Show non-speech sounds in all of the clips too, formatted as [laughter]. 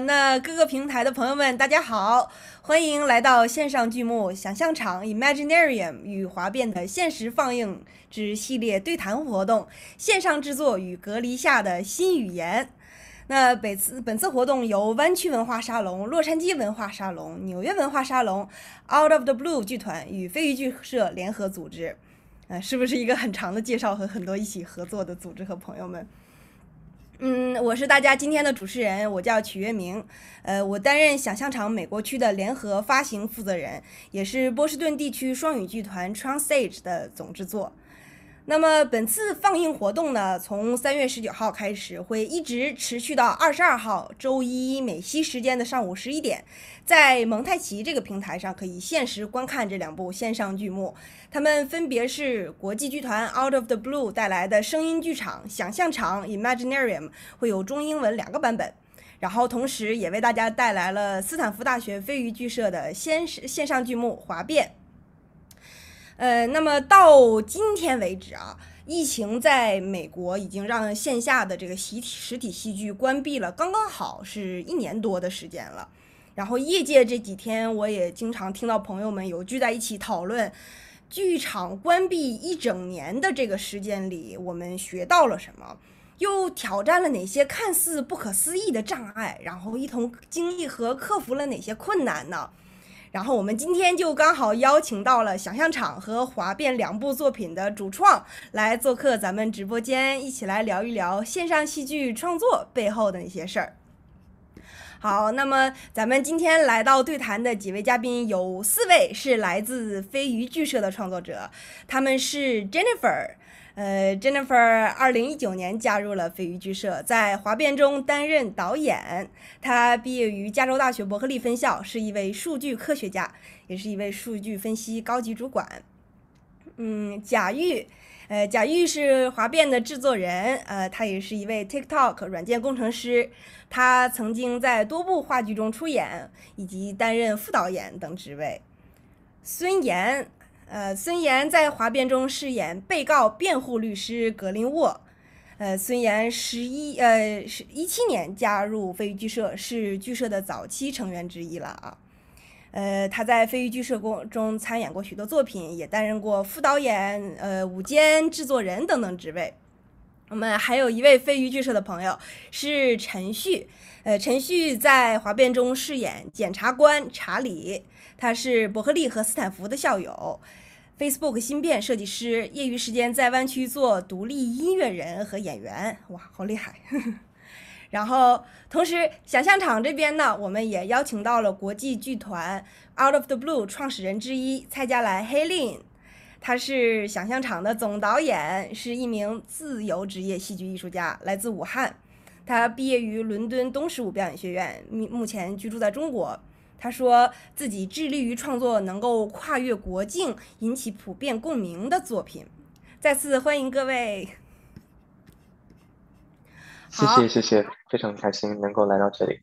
那各个平台的朋友们，大家好，欢迎来到线上剧目想象场 Imaginarium 与华变的现实放映之系列对谈活动，线上制作与隔离下的新语言。那本次本次活动由湾区文化沙龙、洛杉矶文化沙龙、纽约文化沙龙、Out of the Blue 剧团与飞鱼剧社联合组织。呃，是不是一个很长的介绍和很多一起合作的组织和朋友们？嗯，我是大家今天的主持人，我叫曲月明，呃，我担任想象场美国区的联合发行负责人，也是波士顿地区双语剧团 Transage 的总制作。那么本次放映活动呢，从三月十九号开始，会一直持续到二十二号周一美西时间的上午十一点，在蒙太奇这个平台上可以限时观看这两部线上剧目。它们分别是国际剧团 Out of the Blue 带来的声音剧场《想象场 Imaginarium》，会有中英文两个版本。然后同时也为大家带来了斯坦福大学飞鱼剧社的线线上剧目《华变》。呃，那么到今天为止啊，疫情在美国已经让线下的这个实体实体戏剧关闭了，刚刚好是一年多的时间了。然后业界这几天，我也经常听到朋友们有聚在一起讨论，剧场关闭一整年的这个时间里，我们学到了什么，又挑战了哪些看似不可思议的障碍，然后一同经历和克服了哪些困难呢？然后我们今天就刚好邀请到了想象场和华变两部作品的主创来做客咱们直播间，一起来聊一聊线上戏剧创作背后的那些事儿。好，那么咱们今天来到对谈的几位嘉宾有四位是来自飞鱼剧社的创作者，他们是 Jennifer。呃，Jennifer 二零一九年加入了飞鱼剧社，在华变中担任导演。他毕业于加州大学伯克利分校，是一位数据科学家，也是一位数据分析高级主管。嗯，贾玉，呃，贾玉是华变的制作人，呃，他也是一位 TikTok 软件工程师。他曾经在多部话剧中出演，以及担任副导演等职位。孙岩。呃，孙岩在华变中饰演被告辩护律师格林沃。呃，孙岩十一呃是一七年加入飞鱼剧社，是剧社的早期成员之一了啊。呃，他在飞鱼剧社中中参演过许多作品，也担任过副导演、呃舞监、制作人等等职位。我们还有一位飞鱼剧社的朋友是陈旭，呃，陈旭在华变中饰演检察官查理，他是伯克利和斯坦福的校友。Facebook 芯片设计师，业余时间在湾区做独立音乐人和演员，哇，好厉害！[laughs] 然后，同时想象场这边呢，我们也邀请到了国际剧团 Out of the Blue 创始人之一蔡佳来 Helene，他是想象场的总导演，是一名自由职业戏剧艺术家，来自武汉。他毕业于伦敦东十五表演学院，目目前居住在中国。他说自己致力于创作能够跨越国境、引起普遍共鸣的作品。再次欢迎各位。谢谢谢谢，非常开心能够来到这里。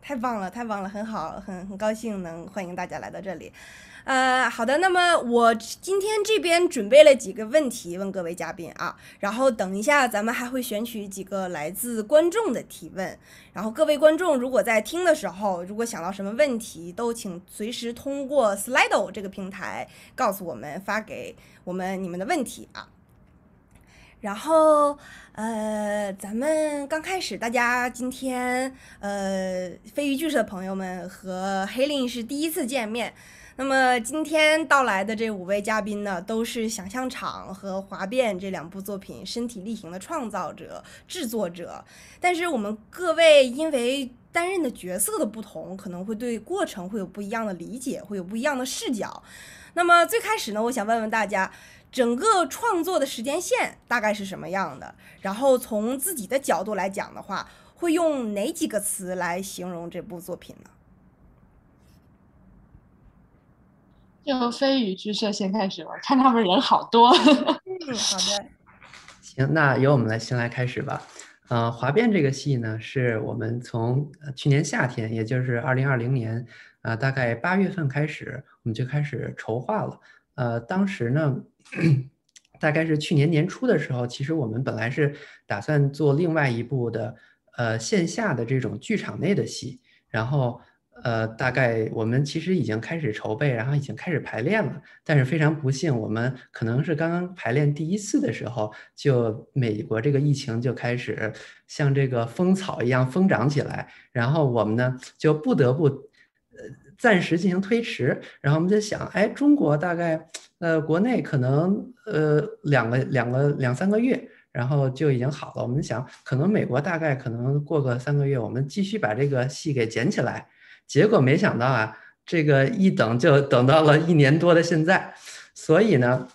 太棒了，太棒了，很好，很很高兴能欢迎大家来到这里。呃，好的，那么我今天这边准备了几个问题问各位嘉宾啊，然后等一下咱们还会选取几个来自观众的提问，然后各位观众如果在听的时候，如果想到什么问题，都请随时通过 Slido 这个平台告诉我们，发给我们你们的问题啊。然后呃，咱们刚开始，大家今天呃，飞鱼剧社的朋友们和黑令是第一次见面。那么今天到来的这五位嘉宾呢，都是想象场和华变这两部作品身体力行的创造者、制作者。但是我们各位因为担任的角色的不同，可能会对过程会有不一样的理解，会有不一样的视角。那么最开始呢，我想问问大家，整个创作的时间线大概是什么样的？然后从自己的角度来讲的话，会用哪几个词来形容这部作品呢？就飞鱼剧社先开始吧，看他们人好多。[laughs] 嗯，好的。行，那由我们来先来开始吧。呃，华变这个戏呢，是我们从去年夏天，也就是二零二零年，呃，大概八月份开始，我们就开始筹划了。呃，当时呢，[coughs] 大概是去年年初的时候，其实我们本来是打算做另外一部的。呃线下的这种剧场内的戏，然后。呃，大概我们其实已经开始筹备，然后已经开始排练了。但是非常不幸，我们可能是刚刚排练第一次的时候，就美国这个疫情就开始像这个风草一样疯长起来。然后我们呢就不得不呃暂时进行推迟。然后我们在想，哎，中国大概呃国内可能呃两个两个两三个月，然后就已经好了。我们想，可能美国大概可能过个三个月，我们继续把这个戏给捡起来。结果没想到啊，这个一等就等到了一年多的现在，所以呢，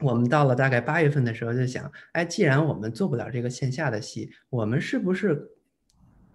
我们到了大概八月份的时候就想，哎，既然我们做不了这个线下的戏，我们是不是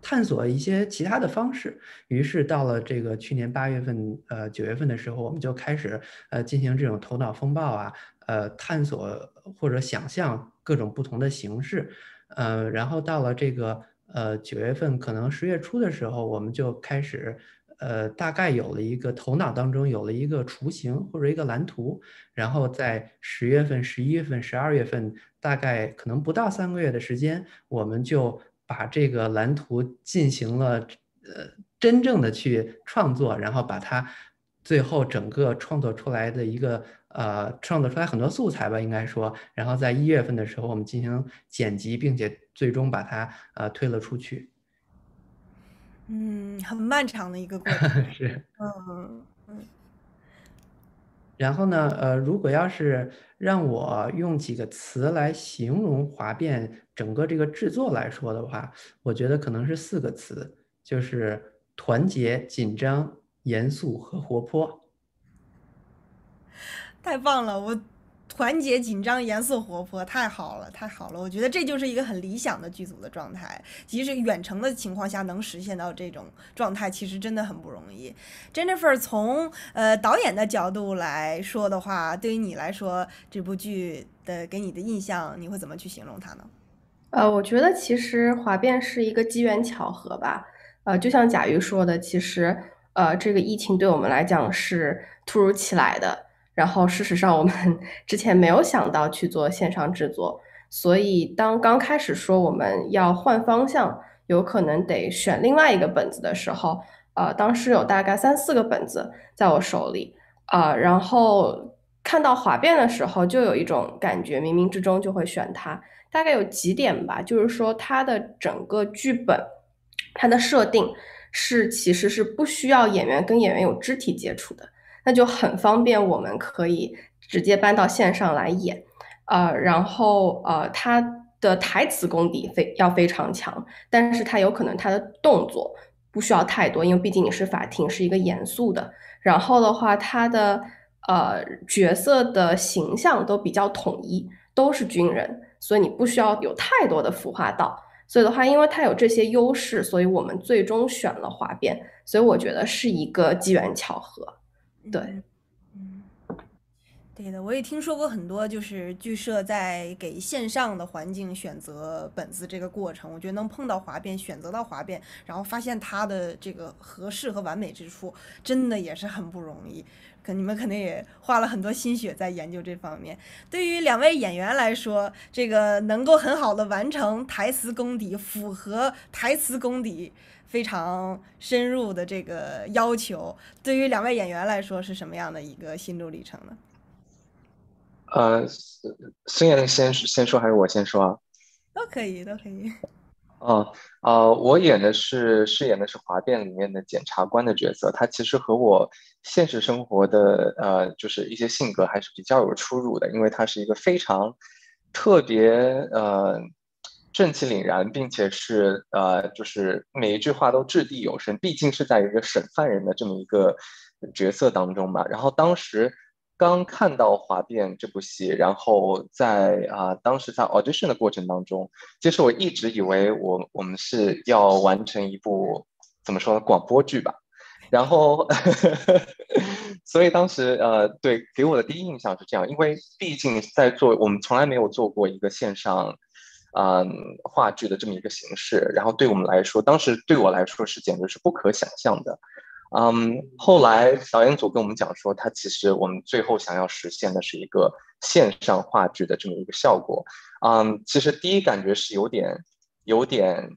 探索一些其他的方式？于是到了这个去年八月份，呃九月份的时候，我们就开始呃进行这种头脑风暴啊，呃探索或者想象各种不同的形式，呃，然后到了这个。呃，九月份可能十月初的时候，我们就开始，呃，大概有了一个头脑当中有了一个雏形或者一个蓝图，然后在十月份、十一月份、十二月份，大概可能不到三个月的时间，我们就把这个蓝图进行了呃真正的去创作，然后把它最后整个创作出来的一个。呃，创作出来很多素材吧，应该说，然后在一月份的时候，我们进行剪辑，并且最终把它呃推了出去。嗯，很漫长的一个过程。[laughs] 是。嗯嗯。然后呢，呃，如果要是让我用几个词来形容《华变》整个这个制作来说的话，我觉得可能是四个词，就是团结、紧张、严肃和活泼。太棒了！我团结、紧张、严肃、活泼，太好了，太好了！我觉得这就是一个很理想的剧组的状态。即使远程的情况下能实现到这种状态，其实真的很不容易。Jennifer，从呃导演的角度来说的话，对于你来说，这部剧的给你的印象，你会怎么去形容它呢？呃，我觉得其实《华变》是一个机缘巧合吧。呃，就像贾瑜说的，其实呃这个疫情对我们来讲是突如其来的。然后，事实上，我们 [laughs] 之前没有想到去做线上制作，所以当刚开始说我们要换方向，有可能得选另外一个本子的时候，呃，当时有大概三四个本子在我手里，啊，然后看到华变的时候，就有一种感觉，冥冥之中就会选它。大概有几点吧，就是说它的整个剧本，它的设定是其实是不需要演员跟演员有肢体接触的。那就很方便，我们可以直接搬到线上来演，呃，然后呃，他的台词功底非要非常强，但是他有可能他的动作不需要太多，因为毕竟你是法庭，是一个严肃的。然后的话，他的呃角色的形象都比较统一，都是军人，所以你不需要有太多的服化道。所以的话，因为他有这些优势，所以我们最终选了华变。所以我觉得是一个机缘巧合。对，嗯，对的，我也听说过很多，就是剧社在给线上的环境选择本子这个过程，我觉得能碰到滑变，选择到滑变，然后发现它的这个合适和完美之处，真的也是很不容易。可你们肯定也花了很多心血在研究这方面。对于两位演员来说，这个能够很好的完成台词功底，符合台词功底。非常深入的这个要求，对于两位演员来说是什么样的一个心路历程呢？呃，孙岩先先说还是我先说啊？都可以，都可以。嗯，[laughs] 呃，我演的是饰演的是《华电》里面的检察官的角色，他其实和我现实生活的呃，就是一些性格还是比较有出入的，因为他是一个非常特别呃。正气凛然，并且是呃，就是每一句话都掷地有声。毕竟是在一个审犯人的这么一个角色当中嘛。然后当时刚看到《华变》这部戏，然后在啊，当时在 audition 的过程当中，其实我一直以为我我们是要完成一部怎么说呢广播剧吧。然后，[laughs] 所以当时呃，对给我的第一印象是这样，因为毕竟在做我们从来没有做过一个线上。嗯，话剧的这么一个形式，然后对我们来说，当时对我来说是简直是不可想象的。嗯，后来导演组跟我们讲说，他其实我们最后想要实现的是一个线上话剧的这么一个效果。嗯，其实第一感觉是有点有点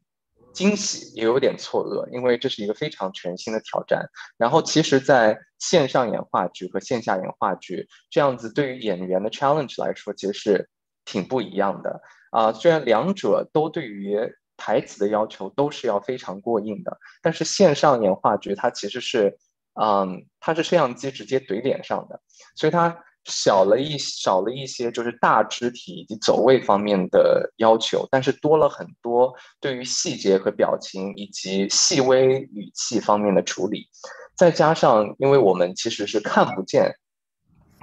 惊喜，也有点错愕，因为这是一个非常全新的挑战。然后，其实在线上演话剧和线下演话剧这样子，对于演员的 challenge 来说，其实是挺不一样的啊。虽然两者都对于台词的要求都是要非常过硬的，但是线上演话剧它其实是，嗯，它是摄像机直接怼脸上的，所以它。少了一少了一些，就是大肢体以及走位方面的要求，但是多了很多对于细节和表情以及细微语气方面的处理。再加上，因为我们其实是看不见，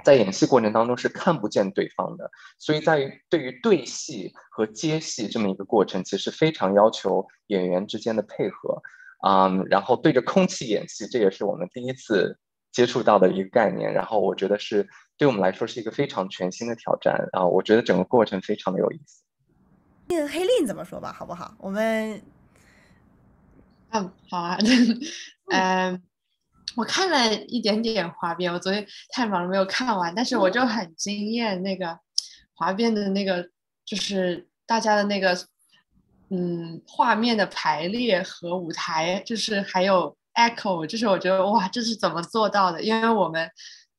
在演戏过程当中是看不见对方的，所以在于对于对戏和接戏这么一个过程，其实非常要求演员之间的配合。嗯，然后对着空气演戏，这也是我们第一次接触到的一个概念。然后我觉得是。对我们来说是一个非常全新的挑战啊！我觉得整个过程非常的有意思。那个黑令怎么说吧，好不好？我们，嗯，好啊。嗯，[laughs] 我看了一点点滑边，我昨天太忙了没有看完，但是我就很惊艳那个滑边的那个，就是大家的那个，嗯，画面的排列和舞台，就是还有 echo，就是我觉得哇，这是怎么做到的？因为我们。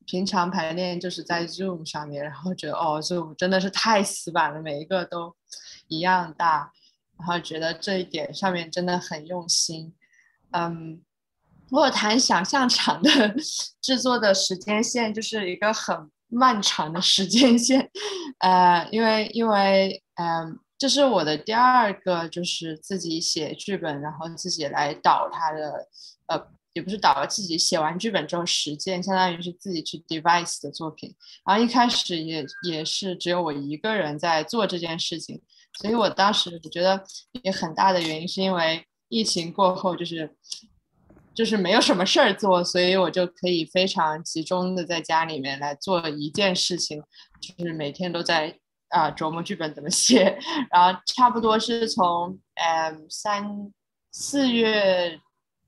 平常排练就是在 Zoom 上面，然后觉得哦，Zoom 真的是太死板了，每一个都一样大，然后觉得这一点上面真的很用心。嗯，我谈想象场的 [laughs] 制作的时间线，就是一个很漫长的时间线。呃，因为因为嗯，这是我的第二个，就是自己写剧本，然后自己来导它的呃。也不是导自己写完剧本之后实践，相当于是自己去 device 的作品。然后一开始也也是只有我一个人在做这件事情，所以我当时我觉得也很大的原因是因为疫情过后就是就是没有什么事儿做，所以我就可以非常集中的在家里面来做一件事情，就是每天都在啊琢磨剧本怎么写。然后差不多是从嗯三四月。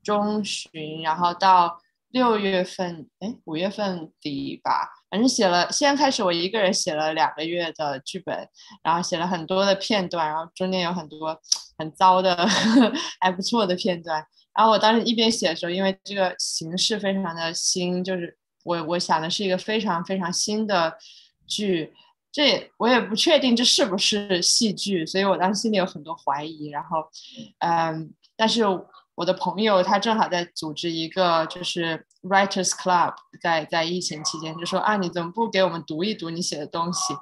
中旬，然后到六月份，哎，五月份底吧，反正写了。现在开始，我一个人写了两个月的剧本，然后写了很多的片段，然后中间有很多很糟的，[laughs] 还不错的片段。然后我当时一边写的时候，因为这个形式非常的新，就是我我想的是一个非常非常新的剧，这我也不确定这是不是戏剧，所以我当时心里有很多怀疑。然后，嗯，但是。我的朋友他正好在组织一个就是 writers club，在在疫情期间就说啊，你怎么不给我们读一读你写的东西？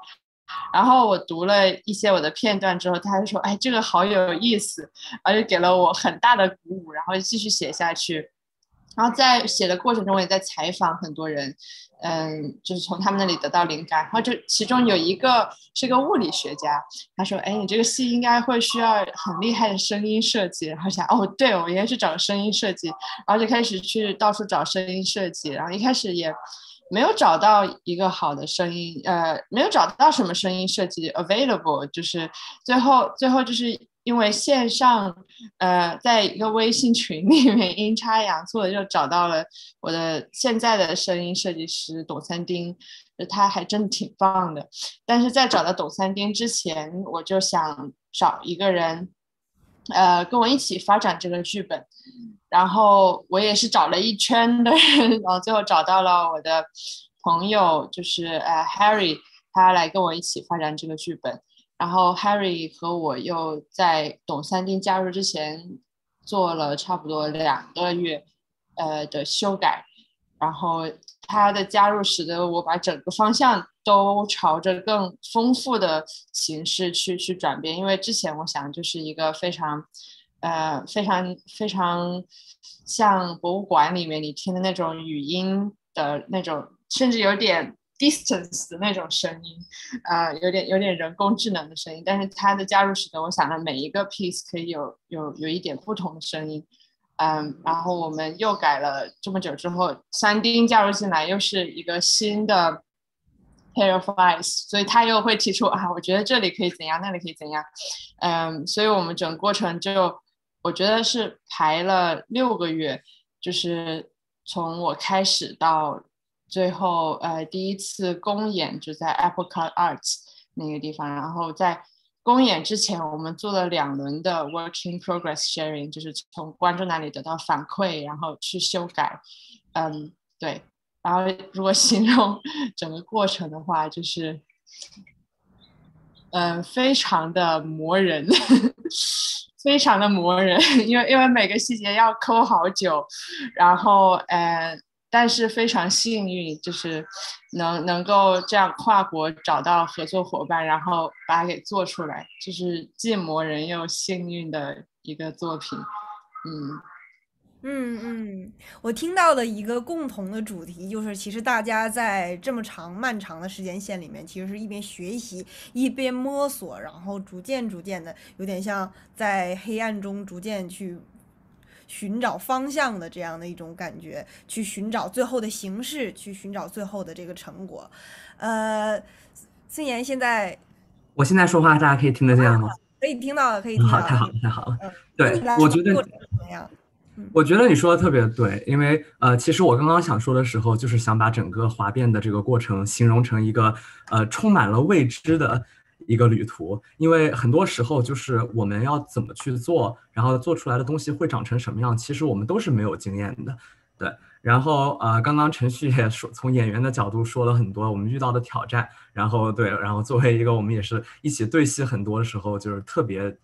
然后我读了一些我的片段之后，他就说，哎，这个好有意思，而且给了我很大的鼓舞，然后继续写下去。然后在写的过程中，我也在采访很多人。嗯，就是从他们那里得到灵感，然后就其中有一个是个物理学家，他说：“哎，你这个戏应该会需要很厉害的声音设计。”然后想：“哦，对，我应该去找声音设计。”然后就开始去到处找声音设计，然后一开始也没有找到一个好的声音，呃，没有找到什么声音设计 available，就是最后最后就是。因为线上，呃，在一个微信群里面阴差阳错的就找到了我的现在的声音设计师董三丁，他还真的挺棒的。但是在找到董三丁之前，我就想找一个人，呃，跟我一起发展这个剧本。然后我也是找了一圈的人，然后最后找到了我的朋友，就是呃 Harry，他来跟我一起发展这个剧本。然后 Harry 和我又在董三丁加入之前做了差不多两个月，呃的修改，然后他的加入使得我把整个方向都朝着更丰富的形式去去转变，因为之前我想就是一个非常，呃非常非常像博物馆里面你听的那种语音的那种，甚至有点。distance 的那种声音，呃，有点有点人工智能的声音，但是它的加入使得我想的每一个 piece 可以有有有一点不同的声音，嗯，然后我们又改了这么久之后，三丁加入进来又是一个新的 pair of eyes，所以他又会提出啊，我觉得这里可以怎样，那里可以怎样，嗯，所以我们整个过程就我觉得是排了六个月，就是从我开始到。最后，呃，第一次公演就在 Apple Art Arts 那个地方，然后在公演之前，我们做了两轮的 working progress sharing，就是从观众那里得到反馈，然后去修改。嗯，对。然后 [laughs] 如果形容 [laughs] 整个过程的话，就是，嗯，非常的磨人，[laughs] 非常的磨人，[laughs] 因为因为每个细节要抠好久，然后，呃。但是非常幸运，就是能能够这样跨国找到合作伙伴，然后把它给做出来，就是既磨人又幸运的一个作品。嗯嗯嗯，我听到的一个共同的主题就是，其实大家在这么长漫长的时间线里面，其实是一边学习一边摸索，然后逐渐逐渐的，有点像在黑暗中逐渐去。寻找方向的这样的一种感觉，去寻找最后的形式，去寻找最后的这个成果。呃，孙岩现在，我现在说话大家可以听得见吗？[laughs] 可以听到，可以听到。好，太好了，太好了。对，我觉得怎么样？我觉得你说的特别对，因为呃，其实我刚刚想说的时候，就是想把整个滑变的这个过程形容成一个呃充满了未知的。一个旅途，因为很多时候就是我们要怎么去做，然后做出来的东西会长成什么样，其实我们都是没有经验的，对。然后呃，刚刚陈旭也说，从演员的角度说了很多我们遇到的挑战，然后对，然后作为一个我们也是一起对戏很多的时候，就是特别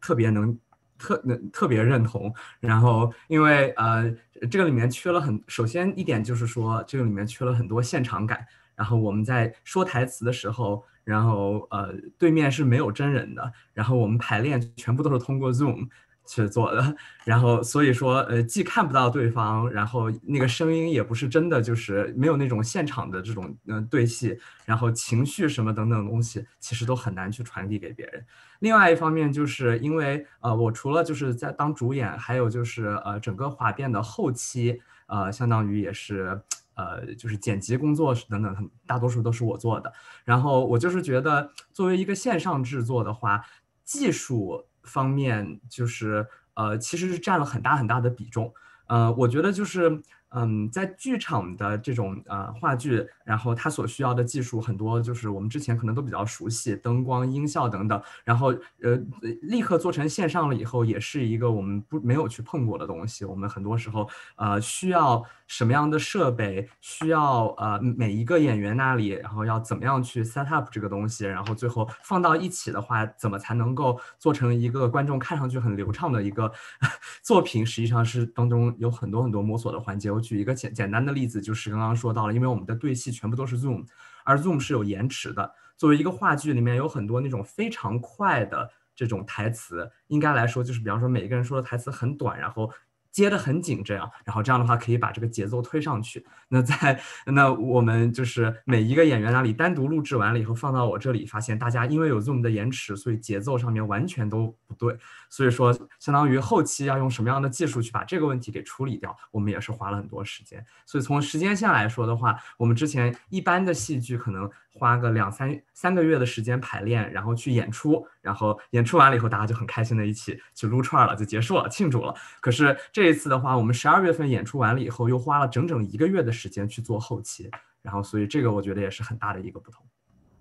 特别能特能特别认同。然后因为呃，这个里面缺了很，首先一点就是说这个里面缺了很多现场感，然后我们在说台词的时候。然后呃，对面是没有真人的，然后我们排练全部都是通过 Zoom 去做的，然后所以说呃，既看不到对方，然后那个声音也不是真的，就是没有那种现场的这种嗯对戏，然后情绪什么等等东西，其实都很难去传递给别人。另外一方面，就是因为呃，我除了就是在当主演，还有就是呃，整个华变的后期，呃，相当于也是。呃，就是剪辑工作等等，大多数都是我做的。然后我就是觉得，作为一个线上制作的话，技术方面就是呃，其实是占了很大很大的比重。呃，我觉得就是。嗯，在剧场的这种呃话剧，然后它所需要的技术很多，就是我们之前可能都比较熟悉，灯光、音效等等。然后呃，立刻做成线上了以后，也是一个我们不没有去碰过的东西。我们很多时候呃需要什么样的设备，需要呃每一个演员那里，然后要怎么样去 set up 这个东西，然后最后放到一起的话，怎么才能够做成一个观众看上去很流畅的一个 [laughs] 作品？实际上是当中有很多很多摸索的环节。我举一个简简单的例子，就是刚刚说到了，因为我们的对戏全部都是 Zoom，而 Zoom 是有延迟的。作为一个话剧里面有很多那种非常快的这种台词，应该来说就是，比方说每一个人说的台词很短，然后。接得很紧，这样，然后这样的话可以把这个节奏推上去。那在那我们就是每一个演员那里单独录制完了以后放到我这里，发现大家因为有 Zoom 的延迟，所以节奏上面完全都不对。所以说，相当于后期要用什么样的技术去把这个问题给处理掉，我们也是花了很多时间。所以从时间线来说的话，我们之前一般的戏剧可能。花个两三三个月的时间排练，然后去演出，然后演出完了以后，大家就很开心的一起去撸串了，就结束了，庆祝了。可是这一次的话，我们十二月份演出完了以后，又花了整整一个月的时间去做后期，然后所以这个我觉得也是很大的一个不同。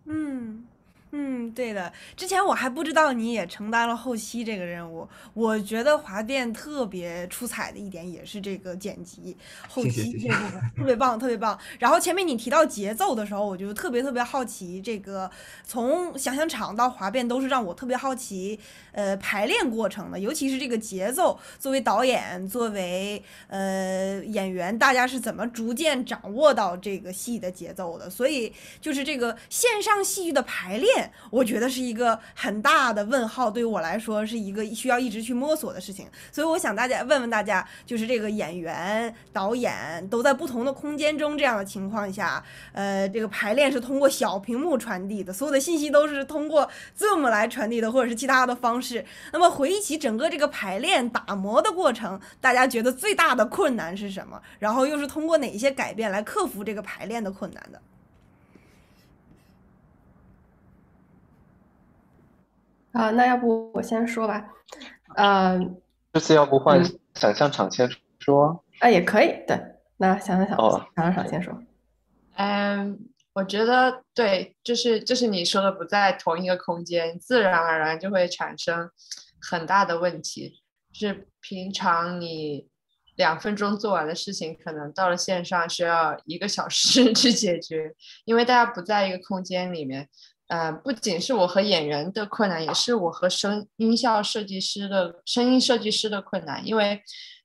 嗯。嗯，对的。之前我还不知道你也承担了后期这个任务。我觉得华电特别出彩的一点也是这个剪辑后期这部分特别棒，特别棒。然后前面你提到节奏的时候，我就特别特别好奇，这个从想象场到华变都是让我特别好奇，呃，排练过程的，尤其是这个节奏。作为导演，作为呃演员，大家是怎么逐渐掌握到这个戏的节奏的？所以就是这个线上戏剧的排练。我觉得是一个很大的问号，对于我来说是一个需要一直去摸索的事情。所以我想大家问问大家，就是这个演员、导演都在不同的空间中，这样的情况下，呃，这个排练是通过小屏幕传递的，所有的信息都是通过 Zoom 来传递的，或者是其他的方式。那么回忆起整个这个排练打磨的过程，大家觉得最大的困难是什么？然后又是通过哪些改变来克服这个排练的困难的？啊，那要不我先说吧，嗯，这次要不换想象场先说？啊，也可以，对，那想象场，想象场先说。嗯，我觉得对，就是就是你说的不在同一个空间，自然而然就会产生很大的问题。是平常你两分钟做完的事情，可能到了线上需要一个小时 [laughs] 去解决，因为大家不在一个空间里面。呃，不仅是我和演员的困难，也是我和声音效设计师的声音设计师的困难，因为。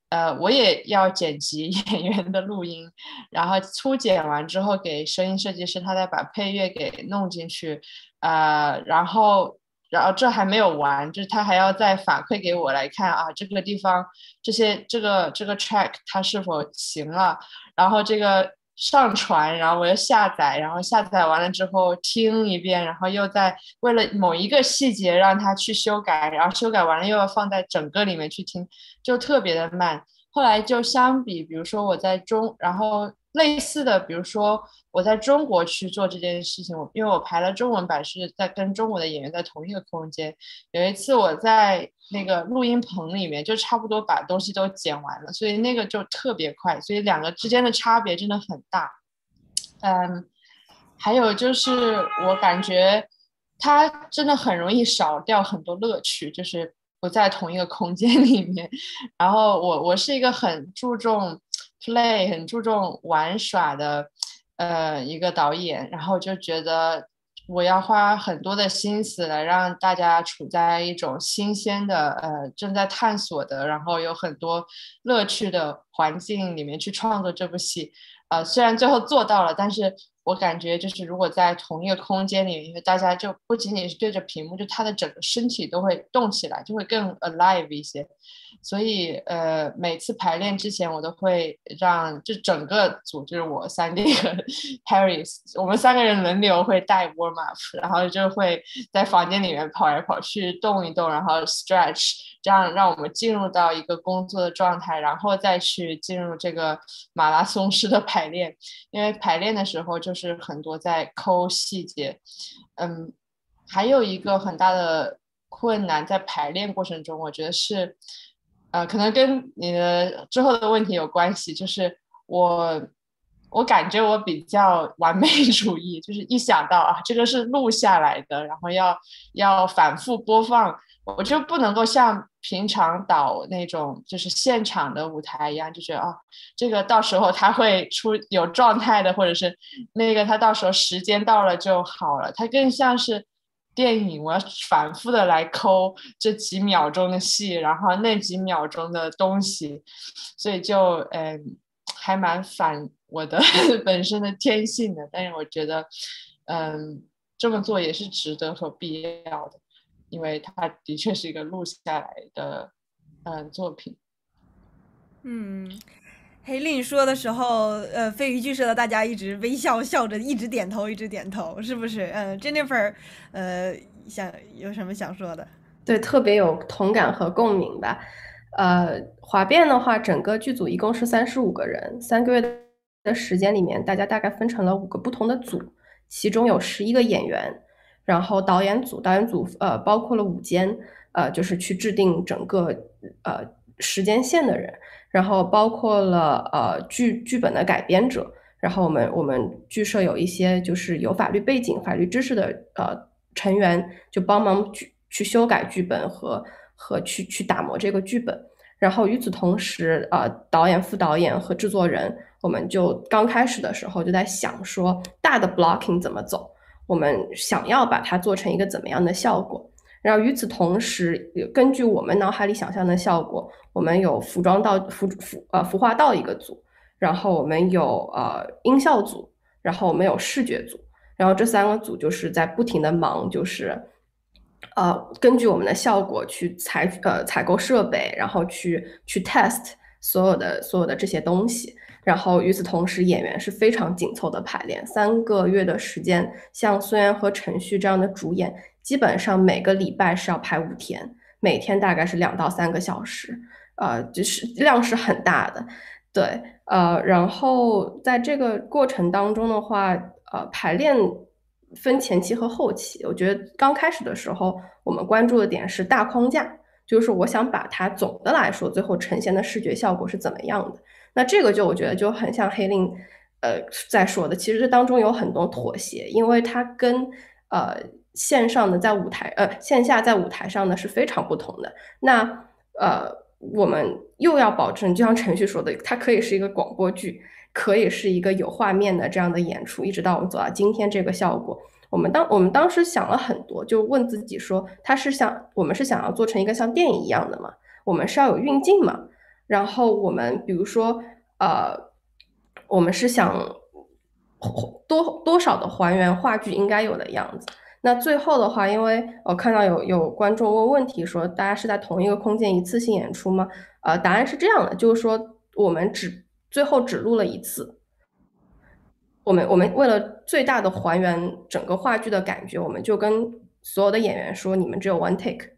呃，我也要剪辑 [laughs] 演员的录音，然后初剪完之后给声音设计师，他再把配乐给弄进去，呃，然后，然后这还没有完，就是他还要再反馈给我来看啊，这个地方这些这个这个 track 它是否行了，然后这个上传，然后我又下载，然后下载完了之后听一遍，然后又在为了某一个细节让他去修改，然后修改完了又要放在整个里面去听。就特别的慢，后来就相比，比如说我在中，然后类似的，比如说我在中国去做这件事情，我因为我排了中文版，是在跟中国的演员在同一个空间。有一次我在那个录音棚里面，就差不多把东西都剪完了，所以那个就特别快，所以两个之间的差别真的很大。嗯，还有就是我感觉它真的很容易少掉很多乐趣，就是。不在同一个空间里面，然后我我是一个很注重 play、很注重玩耍的呃一个导演，然后就觉得我要花很多的心思来让大家处在一种新鲜的呃正在探索的，然后有很多乐趣的环境里面去创作这部戏，呃虽然最后做到了，但是。我感觉就是，如果在同一个空间里，因为大家就不仅仅是对着屏幕，就他的整个身体都会动起来，就会更 alive 一些。所以，呃，每次排练之前，我都会让就整个组，就是我三弟和 Harris，我们三个人轮流会带 warm up，然后就会在房间里面跑来跑去，动一动，然后 stretch，这样让我们进入到一个工作的状态，然后再去进入这个马拉松式的排练。因为排练的时候就是很多在抠细节，嗯，还有一个很大的困难在排练过程中，我觉得是。呃，可能跟你的之后的问题有关系，就是我，我感觉我比较完美 [laughs] 主义，就是一想到啊，这个是录下来的，然后要要反复播放，我就不能够像平常导那种就是现场的舞台一样，就觉得啊，这个到时候他会出有状态的，或者是那个他到时候时间到了就好了，它更像是。电影我要反复的来抠这几秒钟的戏，然后那几秒钟的东西，所以就嗯还蛮反我的 [laughs] 本身的天性的。但是我觉得嗯这么做也是值得和必要的，因为它的确是一个录下来的嗯作品。嗯。黑令说的时候，呃，飞鱼剧社的大家一直微笑笑着，一直点头，一直点头，是不是？嗯，Jennifer，呃，想有什么想说的？对，特别有同感和共鸣吧。呃，华变的话，整个剧组一共是三十五个人，三个月的时间里面，大家大概分成了五个不同的组，其中有十一个演员，然后导演组，导演组呃包括了五间，呃，就是去制定整个呃时间线的人。然后包括了呃剧剧本的改编者，然后我们我们剧社有一些就是有法律背景、法律知识的呃成员，就帮忙去去修改剧本和和去去打磨这个剧本。然后与此同时，呃导演、副导演和制作人，我们就刚开始的时候就在想说大的 blocking 怎么走，我们想要把它做成一个怎么样的效果。然后与此同时，根据我们脑海里想象的效果，我们有服装道、服服呃服化道一个组，然后我们有呃音效组，然后我们有视觉组，然后这三个组就是在不停的忙，就是呃根据我们的效果去采呃采购设备，然后去去 test 所有的所有的这些东西。然后与此同时，演员是非常紧凑的排练，三个月的时间，像孙岩和陈旭这样的主演。基本上每个礼拜是要排五天，每天大概是两到三个小时，呃，就是量是很大的，对，呃，然后在这个过程当中的话，呃，排练分前期和后期。我觉得刚开始的时候，我们关注的点是大框架，就是我想把它总的来说最后呈现的视觉效果是怎么样的。那这个就我觉得就很像黑令呃在说的，其实这当中有很多妥协，因为它跟呃线上的在舞台呃线下在舞台上呢是非常不同的。那呃我们又要保证，就像程序说的，它可以是一个广播剧，可以是一个有画面的这样的演出，一直到我们走到今天这个效果。我们当我们当时想了很多，就问自己说，它是想我们是想要做成一个像电影一样的吗？我们是要有运镜吗？然后我们比如说，呃，我们是想多多少的还原话剧应该有的样子。那最后的话，因为我看到有有观众问问题说，大家是在同一个空间一次性演出吗？呃，答案是这样的，就是说我们只最后只录了一次。我们我们为了最大的还原整个话剧的感觉，我们就跟所有的演员说，你们只有 one take，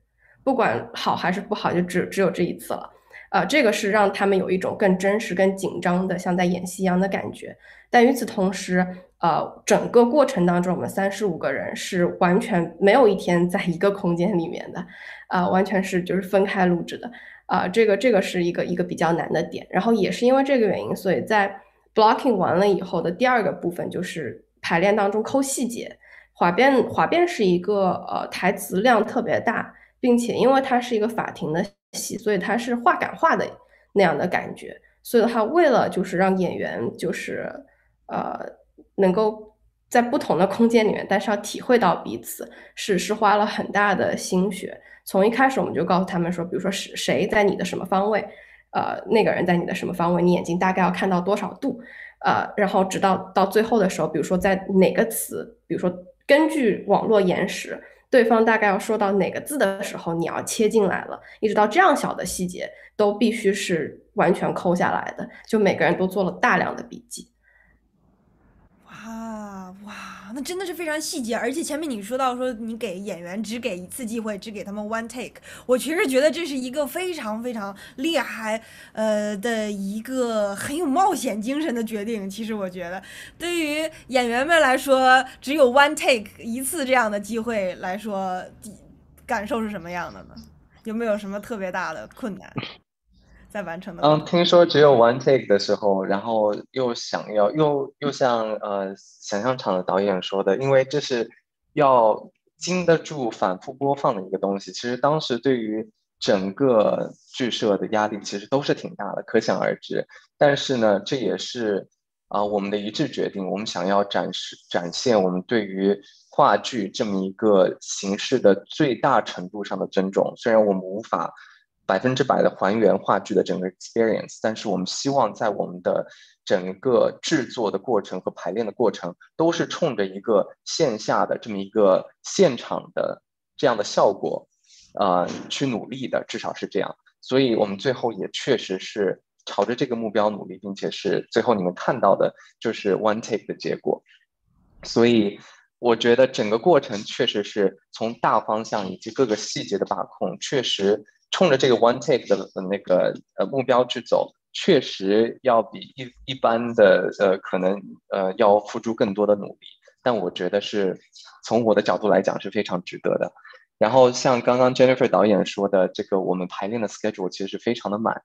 不管好还是不好，就只只有这一次了。呃，这个是让他们有一种更真实、更紧张的，像在演戏一样的感觉。但与此同时，呃，整个过程当中，我们三十五个人是完全没有一天在一个空间里面的，啊，完全是就是分开录制的。啊，这个这个是一个一个比较难的点。然后也是因为这个原因，所以在 blocking 完了以后的第二个部分就是排练当中抠细节。华辩华辩是一个呃台词量特别大，并且因为它是一个法庭的。戏，所以它是话感化的那样的感觉，所以的话为了就是让演员就是呃能够在不同的空间里面，但是要体会到彼此，是是花了很大的心血。从一开始我们就告诉他们说，比如说是谁在你的什么方位，呃那个人在你的什么方位，你眼睛大概要看到多少度，呃然后直到到最后的时候，比如说在哪个词，比如说根据网络延时。对方大概要说到哪个字的时候，你要切进来了，一直到这样小的细节都必须是完全抠下来的，就每个人都做了大量的笔记。哇哇！那真的是非常细节，而且前面你说到说你给演员只给一次机会，只给他们 one take，我其实觉得这是一个非常非常厉害，呃的一个很有冒险精神的决定。其实我觉得，对于演员们来说，只有 one take 一次这样的机会来说，感受是什么样的呢？有没有什么特别大的困难？在完成的嗯，听说只有 one take 的时候，然后又想要又又像呃想象场的导演说的，因为这是要经得住反复播放的一个东西。其实当时对于整个剧社的压力其实都是挺大的，可想而知。但是呢，这也是啊我们的一致决定，我们想要展示展现我们对于话剧这么一个形式的最大程度上的尊重。虽然我们无法。百分之百的还原话剧的整个 experience，但是我们希望在我们的整个制作的过程和排练的过程，都是冲着一个线下的这么一个现场的这样的效果，呃，去努力的，至少是这样。所以我们最后也确实是朝着这个目标努力，并且是最后你们看到的就是 one take 的结果。所以我觉得整个过程确实是从大方向以及各个细节的把控，确实。冲着这个 one take 的那个呃目标去走，确实要比一一般的呃可能呃要付出更多的努力，但我觉得是从我的角度来讲是非常值得的。然后像刚刚 Jennifer 导演说的，这个我们排练的 schedule 其实是非常的满。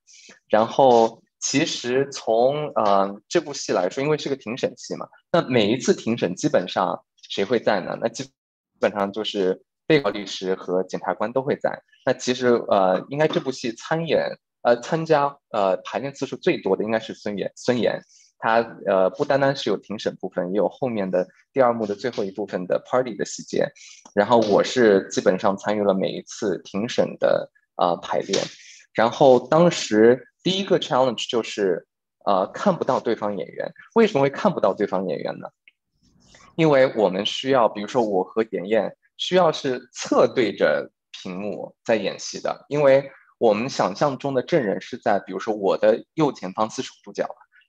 然后其实从呃这部戏来说，因为是个庭审戏嘛，那每一次庭审基本上谁会在呢？那基本上就是。被告律师和检察官都会在。那其实呃，应该这部戏参演呃参加呃排练次数最多的应该是孙岩。孙岩他呃不单单是有庭审部分，也有后面的第二幕的最后一部分的 party 的细节。然后我是基本上参与了每一次庭审的呃排练。然后当时第一个 challenge 就是呃看不到对方演员。为什么会看不到对方演员呢？因为我们需要，比如说我和妍妍。需要是侧对着屏幕在演戏的，因为我们想象中的证人是在，比如说我的右前方四十五度角，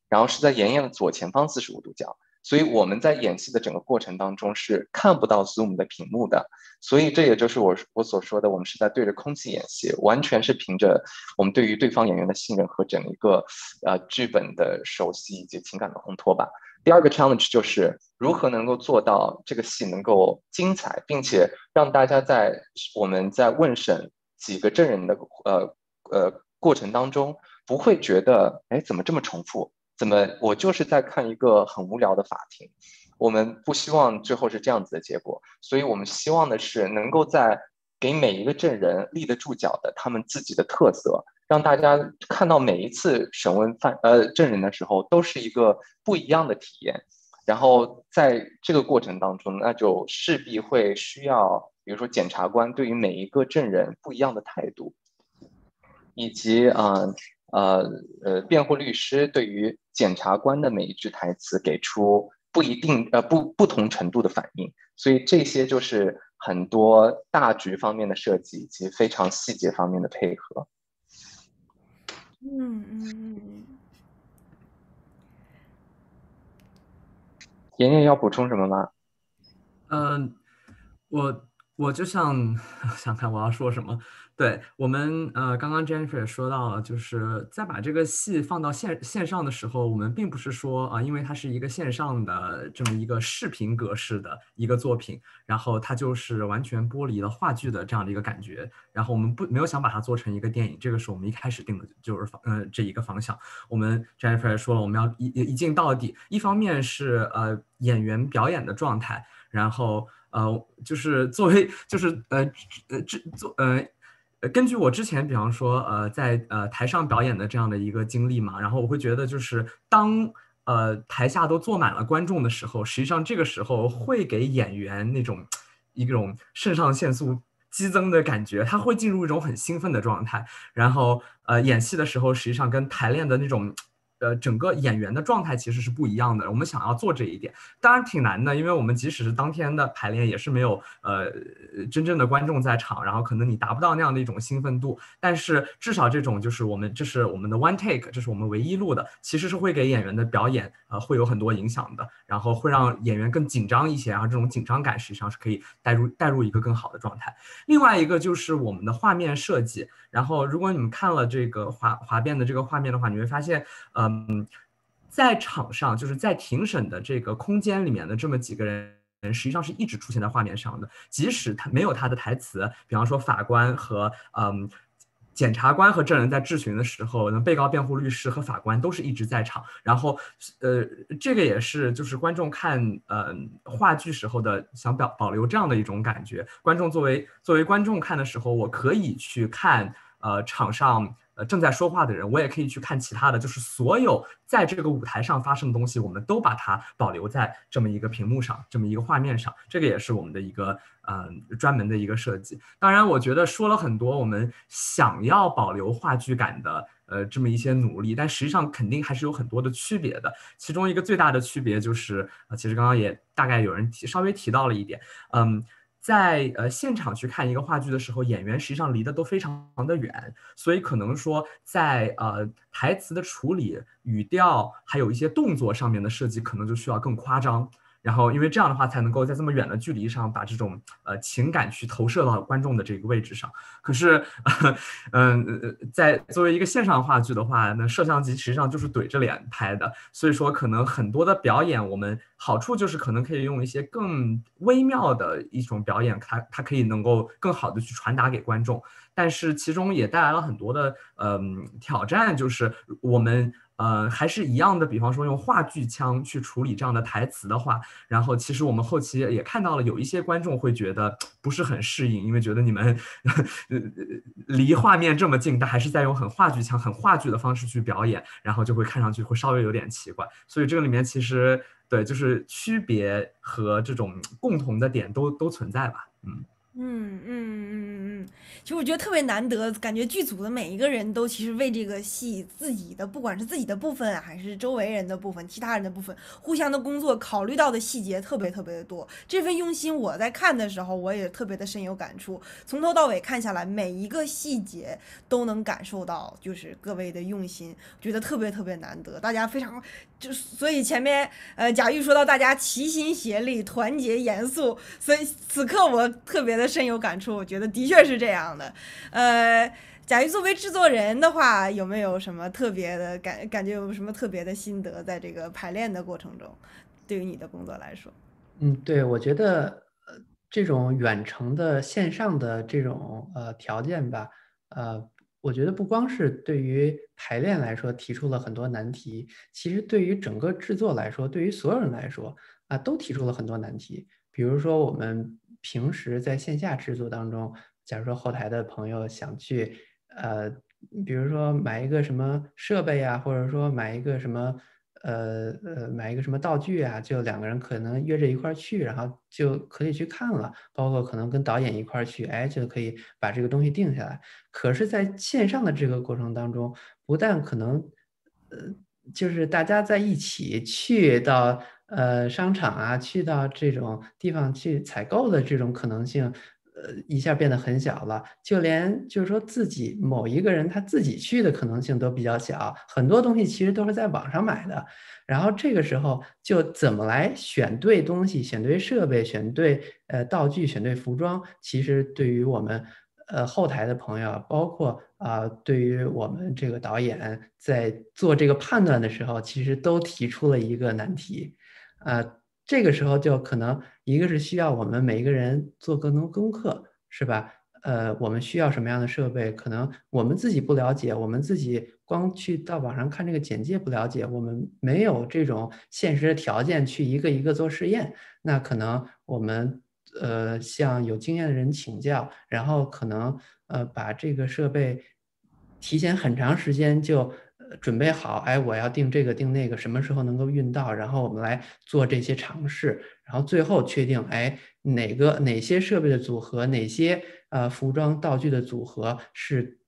然后是在妍妍的左前方四十五度角，所以我们在演戏的整个过程当中是看不到 Zoom 的屏幕的，所以这也就是我我所说的，我们是在对着空气演戏，完全是凭着我们对于对方演员的信任和整一个呃剧本的熟悉以及情感的烘托吧。第二个 challenge 就是如何能够做到这个戏能够精彩，并且让大家在我们在问审几个证人的呃呃过程当中，不会觉得哎怎么这么重复，怎么我就是在看一个很无聊的法庭。我们不希望最后是这样子的结果，所以我们希望的是能够在给每一个证人立得住脚的他们自己的特色，让大家看到每一次审问犯呃证人的时候都是一个不一样的体验。然后在这个过程当中，那就势必会需要，比如说检察官对于每一个证人不一样的态度，以及啊呃呃辩护律师对于检察官的每一句台词给出不一定呃不不同程度的反应。所以这些就是很多大局方面的设计以及非常细节方面的配合。嗯嗯嗯。妍妍要补充什么吗？嗯，我我就想 [laughs] 想看我要说什么。对我们呃，刚刚 Jennifer 也说到了，就是在把这个戏放到线线上的时候，我们并不是说啊，因为它是一个线上的这么一个视频格式的一个作品，然后它就是完全剥离了话剧的这样的一个感觉，然后我们不没有想把它做成一个电影，这个是我们一开始定的就是方呃这一个方向。我们 Jennifer 也说了，我们要一一镜到底，一方面是呃演员表演的状态，然后呃就是作为就是呃呃这做根据我之前，比方说，呃，在呃台上表演的这样的一个经历嘛，然后我会觉得，就是当呃台下都坐满了观众的时候，实际上这个时候会给演员那种一种肾上腺素激增的感觉，他会进入一种很兴奋的状态，然后呃演戏的时候，实际上跟排练的那种。呃，整个演员的状态其实是不一样的。我们想要做这一点，当然挺难的，因为我们即使是当天的排练，也是没有呃真正的观众在场，然后可能你达不到那样的一种兴奋度。但是至少这种就是我们这是我们的 one take，这是我们唯一录的，其实是会给演员的表演呃会有很多影响的，然后会让演员更紧张一些，然后这种紧张感实际上是可以带入带入一个更好的状态。另外一个就是我们的画面设计，然后如果你们看了这个滑滑变的这个画面的话，你会发现呃。嗯，在场上就是在庭审的这个空间里面的这么几个人，实际上是一直出现在画面上的。即使他没有他的台词，比方说法官和嗯检察官和证人在质询的时候，那被告辩护律师和法官都是一直在场。然后呃，这个也是就是观众看呃话剧时候的想表保留这样的一种感觉。观众作为作为观众看的时候，我可以去看呃场上。呃，正在说话的人，我也可以去看其他的，就是所有在这个舞台上发生的东西，我们都把它保留在这么一个屏幕上，这么一个画面上。这个也是我们的一个嗯专门的一个设计。当然，我觉得说了很多我们想要保留话剧感的呃这么一些努力，但实际上肯定还是有很多的区别的。其中一个最大的区别就是，呃，其实刚刚也大概有人提稍微提到了一点，嗯。在呃现场去看一个话剧的时候，演员实际上离得都非常的远，所以可能说在呃台词的处理、语调，还有一些动作上面的设计，可能就需要更夸张。然后，因为这样的话才能够在这么远的距离上把这种呃情感去投射到观众的这个位置上。可是，[laughs] 嗯，在作为一个线上话剧的话，那摄像机实际上就是怼着脸拍的，所以说可能很多的表演，我们好处就是可能可以用一些更微妙的一种表演，它它可以能够更好的去传达给观众。但是其中也带来了很多的嗯挑战，就是我们。呃，还是一样的。比方说，用话剧腔去处理这样的台词的话，然后其实我们后期也看到了，有一些观众会觉得不是很适应，因为觉得你们离画面这么近，但还是在用很话剧腔、很话剧的方式去表演，然后就会看上去会稍微有点奇怪。所以这个里面其实对，就是区别和这种共同的点都都存在吧，嗯。嗯嗯嗯嗯嗯，其实我觉得特别难得，感觉剧组的每一个人都其实为这个戏自己的，不管是自己的部分还是周围人的部分、其他人的部分，互相的工作考虑到的细节特别特别的多。这份用心，我在看的时候我也特别的深有感触。从头到尾看下来，每一个细节都能感受到，就是各位的用心，觉得特别特别难得。大家非常就所以前面呃贾玉说到大家齐心协力、团结严肃，所以此刻我特别的。深有感触，我觉得的确是这样的。呃，贾玉作为制作人的话，有没有什么特别的感？感觉有什么特别的心得？在这个排练的过程中，对于你的工作来说，嗯，对，我觉得呃，这种远程的线上的这种呃条件吧，呃，我觉得不光是对于排练来说提出了很多难题，其实对于整个制作来说，对于所有人来说啊，都提出了很多难题。比如说我们平时在线下制作当中，假如说后台的朋友想去，呃，比如说买一个什么设备啊，或者说买一个什么。呃呃，买一个什么道具啊？就两个人可能约着一块儿去，然后就可以去看了。包括可能跟导演一块儿去，哎，就可以把这个东西定下来。可是，在线上的这个过程当中，不但可能，呃，就是大家在一起去到呃商场啊，去到这种地方去采购的这种可能性。呃，一下变得很小了，就连就是说自己某一个人他自己去的可能性都比较小，很多东西其实都是在网上买的。然后这个时候就怎么来选对东西、选对设备、选对呃道具、选对服装，其实对于我们呃后台的朋友，包括啊对于我们这个导演在做这个判断的时候，其实都提出了一个难题，啊。这个时候就可能一个是需要我们每一个人做更多功课，是吧？呃，我们需要什么样的设备？可能我们自己不了解，我们自己光去到网上看这个简介不了解，我们没有这种现实的条件去一个一个做试验。那可能我们呃向有经验的人请教，然后可能呃把这个设备提前很长时间就。准备好，哎，我要定这个定那个，什么时候能够运到？然后我们来做这些尝试，然后最后确定，哎，哪个哪些设备的组合，哪些呃服装道具的组合是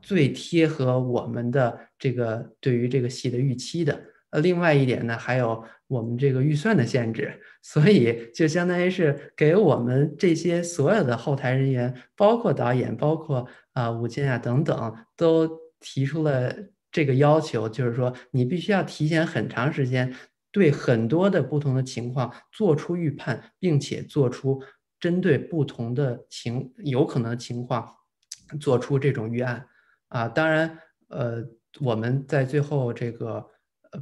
最贴合我们的这个对于这个戏的预期的。呃，另外一点呢，还有我们这个预算的限制，所以就相当于是给我们这些所有的后台人员，包括导演，包括啊舞剑啊等等，都提出了。这个要求就是说，你必须要提前很长时间，对很多的不同的情况做出预判，并且做出针对不同的情有可能的情况，做出这种预案啊。当然，呃，我们在最后这个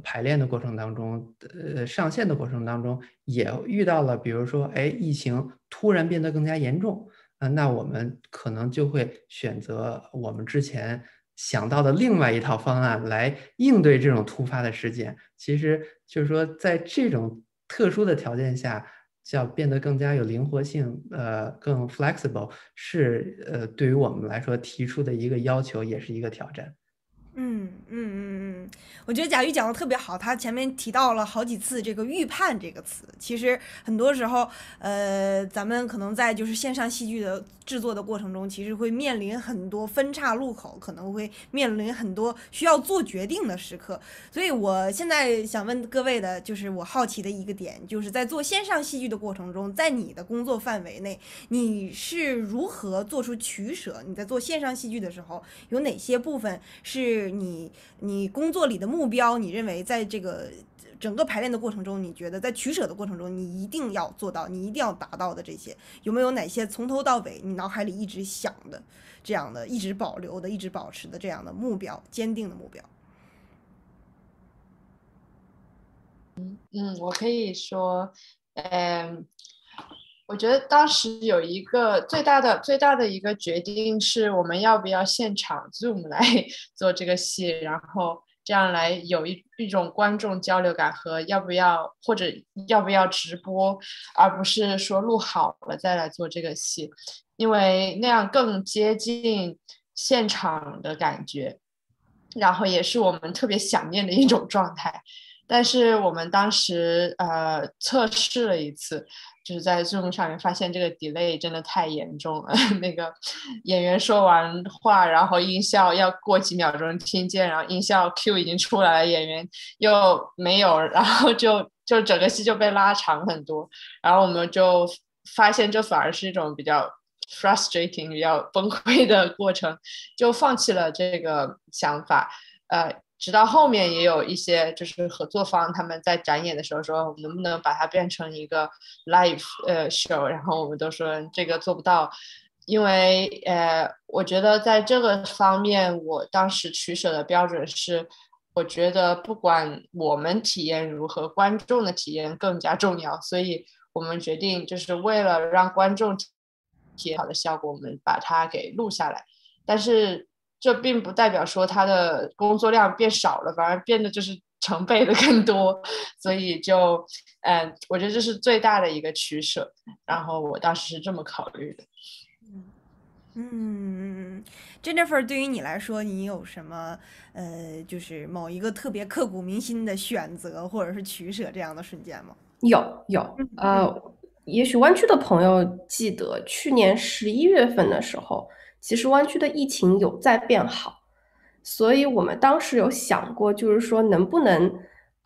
排练的过程当中，呃，上线的过程当中，也遇到了，比如说，哎，疫情突然变得更加严重啊，那我们可能就会选择我们之前。想到的另外一套方案来应对这种突发的事件，其实就是说，在这种特殊的条件下，要变得更加有灵活性，呃，更 flexible，是呃，对于我们来说提出的一个要求，也是一个挑战。嗯嗯嗯嗯，我觉得贾玉讲的特别好，他前面提到了好几次这个预判这个词。其实很多时候，呃，咱们可能在就是线上戏剧的制作的过程中，其实会面临很多分岔路口，可能会面临很多需要做决定的时刻。所以我现在想问各位的，就是我好奇的一个点，就是在做线上戏剧的过程中，在你的工作范围内，你是如何做出取舍？你在做线上戏剧的时候，有哪些部分是？你你工作里的目标，你认为在这个整个排练的过程中，你觉得在取舍的过程中，你一定要做到，你一定要达到的这些，有没有哪些从头到尾你脑海里一直想的这样的，一直保留的，一直保持的这样的目标，坚定的目标？嗯嗯，我可以说，嗯。我觉得当时有一个最大的最大的一个决定是，我们要不要现场 Zoom 来 [laughs] 做这个戏，然后这样来有一一种观众交流感和要不要或者要不要直播，而不是说录好了再来做这个戏，因为那样更接近现场的感觉，然后也是我们特别想念的一种状态。但是我们当时呃测试了一次。就是在 Zoom 上面发现这个 delay 真的太严重了。[laughs] 那个演员说完话，然后音效要过几秒钟听见，然后音效 Q 已经出来了，演员又没有，然后就就整个戏就被拉长很多。然后我们就发现这反而是一种比较 frustrating、比较崩溃的过程，就放弃了这个想法。呃。直到后面也有一些就是合作方，他们在展演的时候说能不能把它变成一个 live 呃 show，然后我们都说这个做不到，因为呃我觉得在这个方面，我当时取舍的标准是，我觉得不管我们体验如何，观众的体验更加重要，所以我们决定就是为了让观众体验好的效果，我们把它给录下来，但是。这并不代表说他的工作量变少了，反而变得就是成倍的更多，所以就，嗯，我觉得这是最大的一个取舍。然后我当时是这么考虑的。嗯嗯，Jennifer，对于你来说，你有什么呃，就是某一个特别刻骨铭心的选择或者是取舍这样的瞬间吗？有有，呃，也许湾区的朋友记得去年十一月份的时候，其实湾区的疫情有在变好，所以我们当时有想过，就是说能不能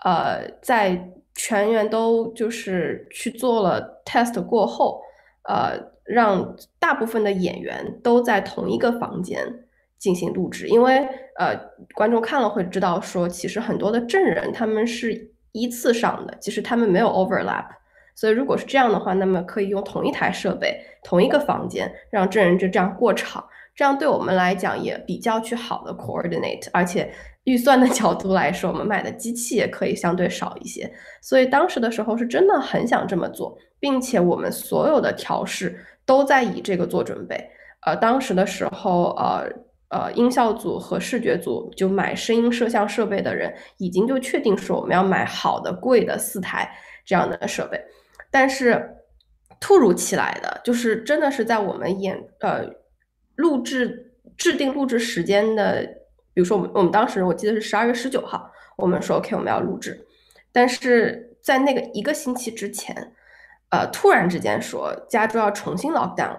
呃，在全员都就是去做了 test 过后，呃。让大部分的演员都在同一个房间进行录制，因为呃，观众看了会知道说，其实很多的证人他们是依次上的，其实他们没有 overlap，所以如果是这样的话，那么可以用同一台设备、同一个房间，让证人就这样过场，这样对我们来讲也比较去好的 coordinate，而且预算的 [laughs] 角度来说，我们买的机器也可以相对少一些，所以当时的时候是真的很想这么做，并且我们所有的调试。都在以这个做准备，呃，当时的时候，呃呃，音效组和视觉组就买声音摄像设备的人，已经就确定说我们要买好的、贵的四台这样的设备，但是突如其来的，就是真的是在我们演呃录制制定录制时间的，比如说我们我们当时我记得是十二月十九号，我们说 OK 我们要录制，但是在那个一个星期之前。呃，突然之间说加州要重新 lock down，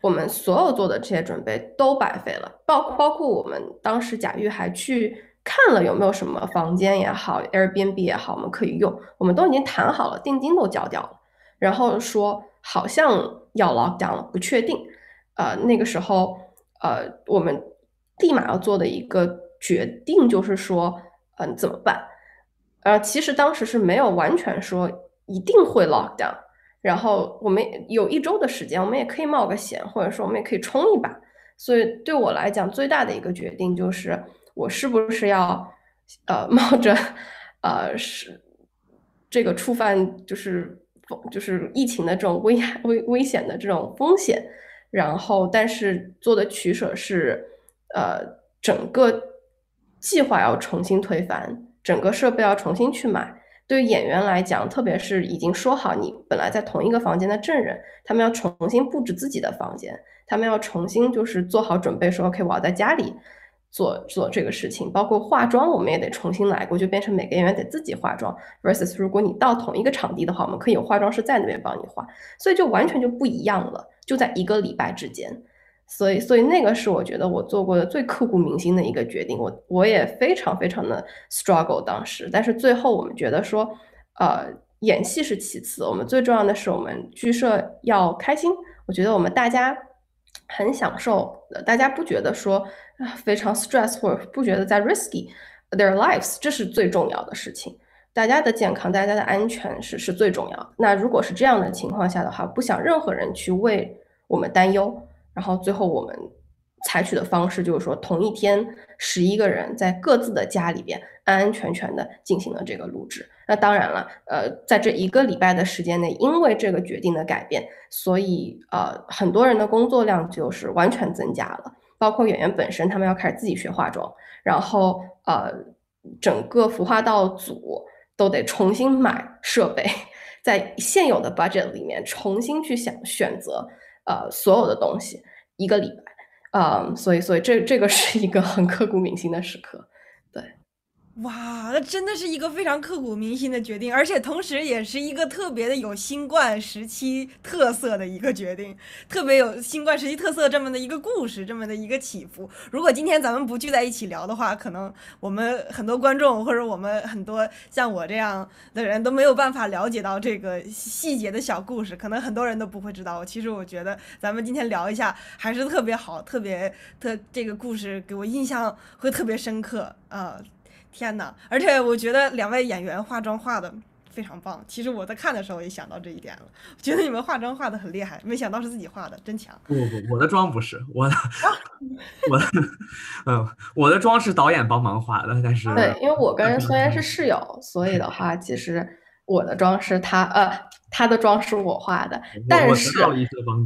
我们所有做的这些准备都白费了，包包括我们当时贾玉还去看了有没有什么房间也好，Airbnb 也好，我们可以用，我们都已经谈好了，定金都交掉了，然后说好像要 lock down 了，不确定。呃，那个时候，呃，我们立马要做的一个决定就是说，嗯，怎么办？呃，其实当时是没有完全说一定会 lock down。然后我们有一周的时间，我们也可以冒个险，或者说我们也可以冲一把。所以对我来讲，最大的一个决定就是，我是不是要，呃，冒着，呃，是这个触犯就是就是疫情的这种危危危险的这种风险。然后，但是做的取舍是，呃，整个计划要重新推翻，整个设备要重新去买。对于演员来讲，特别是已经说好你本来在同一个房间的证人，他们要重新布置自己的房间，他们要重新就是做好准备，说 OK，我要在家里做做这个事情，包括化妆，我们也得重新来过，就变成每个演员得自己化妆。versus 如果你到同一个场地的话，我们可以有化妆师在那边帮你化，所以就完全就不一样了，就在一个礼拜之间。所以，所以那个是我觉得我做过的最刻骨铭心的一个决定。我我也非常非常的 struggle 当时，但是最后我们觉得说，呃，演戏是其次，我们最重要的是我们剧社要开心。我觉得我们大家很享受，大家不觉得说非常 stress 或者不觉得在 risky their lives，这是最重要的事情。大家的健康，大家的安全是是最重要的。那如果是这样的情况下的话，不想任何人去为我们担忧。然后最后我们采取的方式就是说，同一天十一个人在各自的家里边安安全全的进行了这个录制。那当然了，呃，在这一个礼拜的时间内，因为这个决定的改变，所以呃很多人的工作量就是完全增加了，包括演员本身，他们要开始自己学化妆，然后呃整个服化道组都得重新买设备，在现有的 budget 里面重新去想选择。呃，所有的东西一个礼拜，啊，所以，所以这这个是一个很刻骨铭心的时刻，哇，那真的是一个非常刻骨铭心的决定，而且同时也是一个特别的有新冠时期特色的一个决定，特别有新冠时期特色这么的一个故事，这么的一个起伏。如果今天咱们不聚在一起聊的话，可能我们很多观众或者我们很多像我这样的人都没有办法了解到这个细节的小故事，可能很多人都不会知道。其实我觉得咱们今天聊一下还是特别好，特别特这个故事给我印象会特别深刻啊。天哪！而且我觉得两位演员化妆化的非常棒。其实我在看的时候也想到这一点了，觉得你们化妆化的很厉害，没想到是自己化的，真强。不不不，我的妆不是我的，我的，嗯，我的妆是导演帮忙化的。但是对，因为我跟孙岩是室友，所以的话，其实我的妆是他呃他的妆是我画的，但是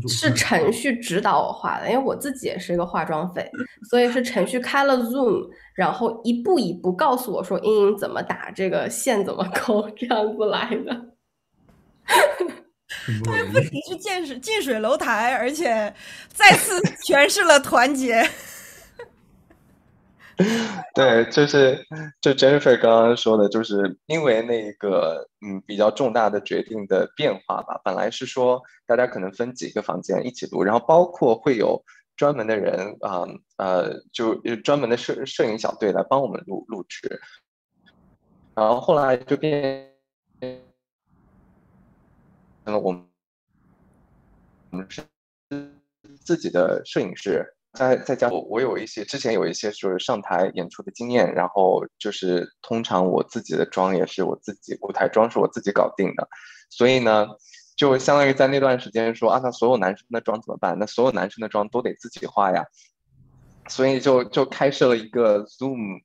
是程序指导我画的，因为我自己也是一个化妆粉，[laughs] 所以是程序开了 Zoom，然后一步一步告诉我说阴影怎么打，这个线怎么勾，这样子来的。他不仅是近水近水楼台，而且再次 [laughs] 诠释了团结。[laughs] 对，就是就 Jennifer 刚刚说的，就是因为那个嗯比较重大的决定的变化吧。本来是说大家可能分几个房间一起录，然后包括会有专门的人啊呃就专门的摄摄影小队来帮我们录录制，然后后来就变成了我们我们是自己的摄影师。再再加我，我有一些之前有一些就是上台演出的经验，然后就是通常我自己的妆也是我自己舞台妆是我自己搞定的，所以呢，就相当于在那段时间说啊，那所有男生的妆怎么办？那所有男生的妆都得自己画呀，所以就就开设了一个 Zoom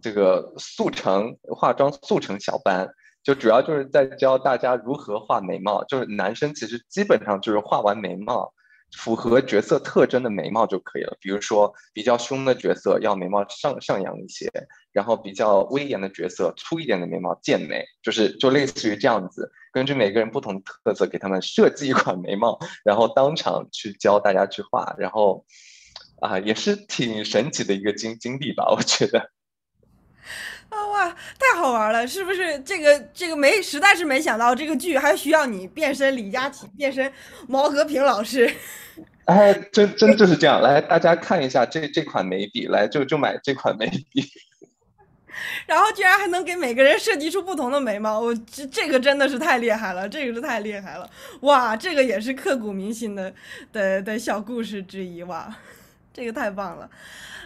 这个速成化妆速成小班，就主要就是在教大家如何画眉毛，就是男生其实基本上就是画完眉毛。符合角色特征的眉毛就可以了，比如说比较凶的角色要眉毛上上扬一些，然后比较威严的角色粗一点的眉毛剑眉，就是就类似于这样子，根据每个人不同特色给他们设计一款眉毛，然后当场去教大家去画，然后啊也是挺神奇的一个经经历吧，我觉得。啊哇，太好玩了！是不是这个这个没实在是没想到这个剧还需要你变身李佳琦，变身毛和平老师？哎，真真就是这样。来，大家看一下这这款眉笔，来就就买这款眉笔。[laughs] 然后居然还能给每个人设计出不同的眉毛，我这这个真的是太厉害了，这个是太厉害了！哇，这个也是刻骨铭心的的的小故事之一哇，这个太棒了。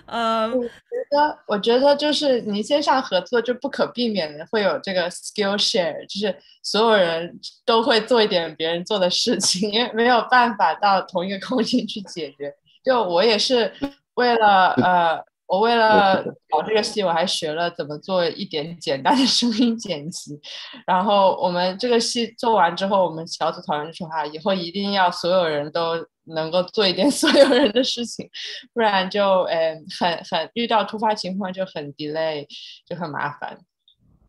呃，我觉得，我觉得就是你线上合作就不可避免的会有这个 skill share，就是所有人都会做一点别人做的事情，因为没有办法到同一个空间去解决。就我也是为了呃，我为了搞这个戏，我还学了怎么做一点简单的声音剪辑。然后我们这个戏做完之后，我们小组讨论说啊，以后一定要所有人都。能够做一点 [laughs] 所有人的事情，不然就嗯很很遇到突发情况就很 delay，就很麻烦。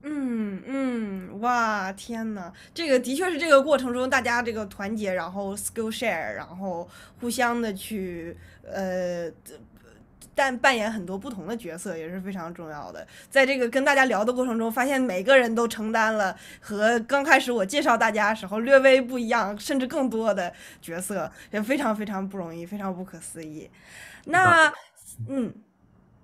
嗯嗯，哇天呐，这个的确是这个过程中大家这个团结，然后 skill share，然后互相的去呃。但扮演很多不同的角色也是非常重要的。在这个跟大家聊的过程中，发现每个人都承担了和刚开始我介绍大家时候略微不一样，甚至更多的角色，也非常非常不容易，非常不可思议。那，嗯。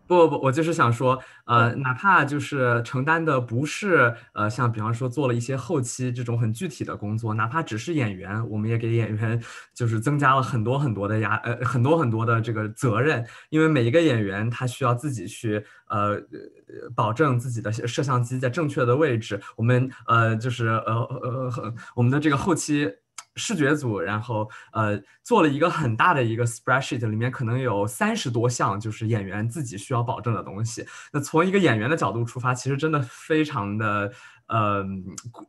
不不不，我就是想说，呃，哪怕就是承担的不是，呃，像比方说做了一些后期这种很具体的工作，哪怕只是演员，我们也给演员就是增加了很多很多的压，呃，很多很多的这个责任，因为每一个演员他需要自己去，呃，保证自己的摄像机在正确的位置，我们，呃，就是呃呃，我们的这个后期。视觉组，然后呃做了一个很大的一个 spreadsheet，里面可能有三十多项，就是演员自己需要保证的东西。那从一个演员的角度出发，其实真的非常的呃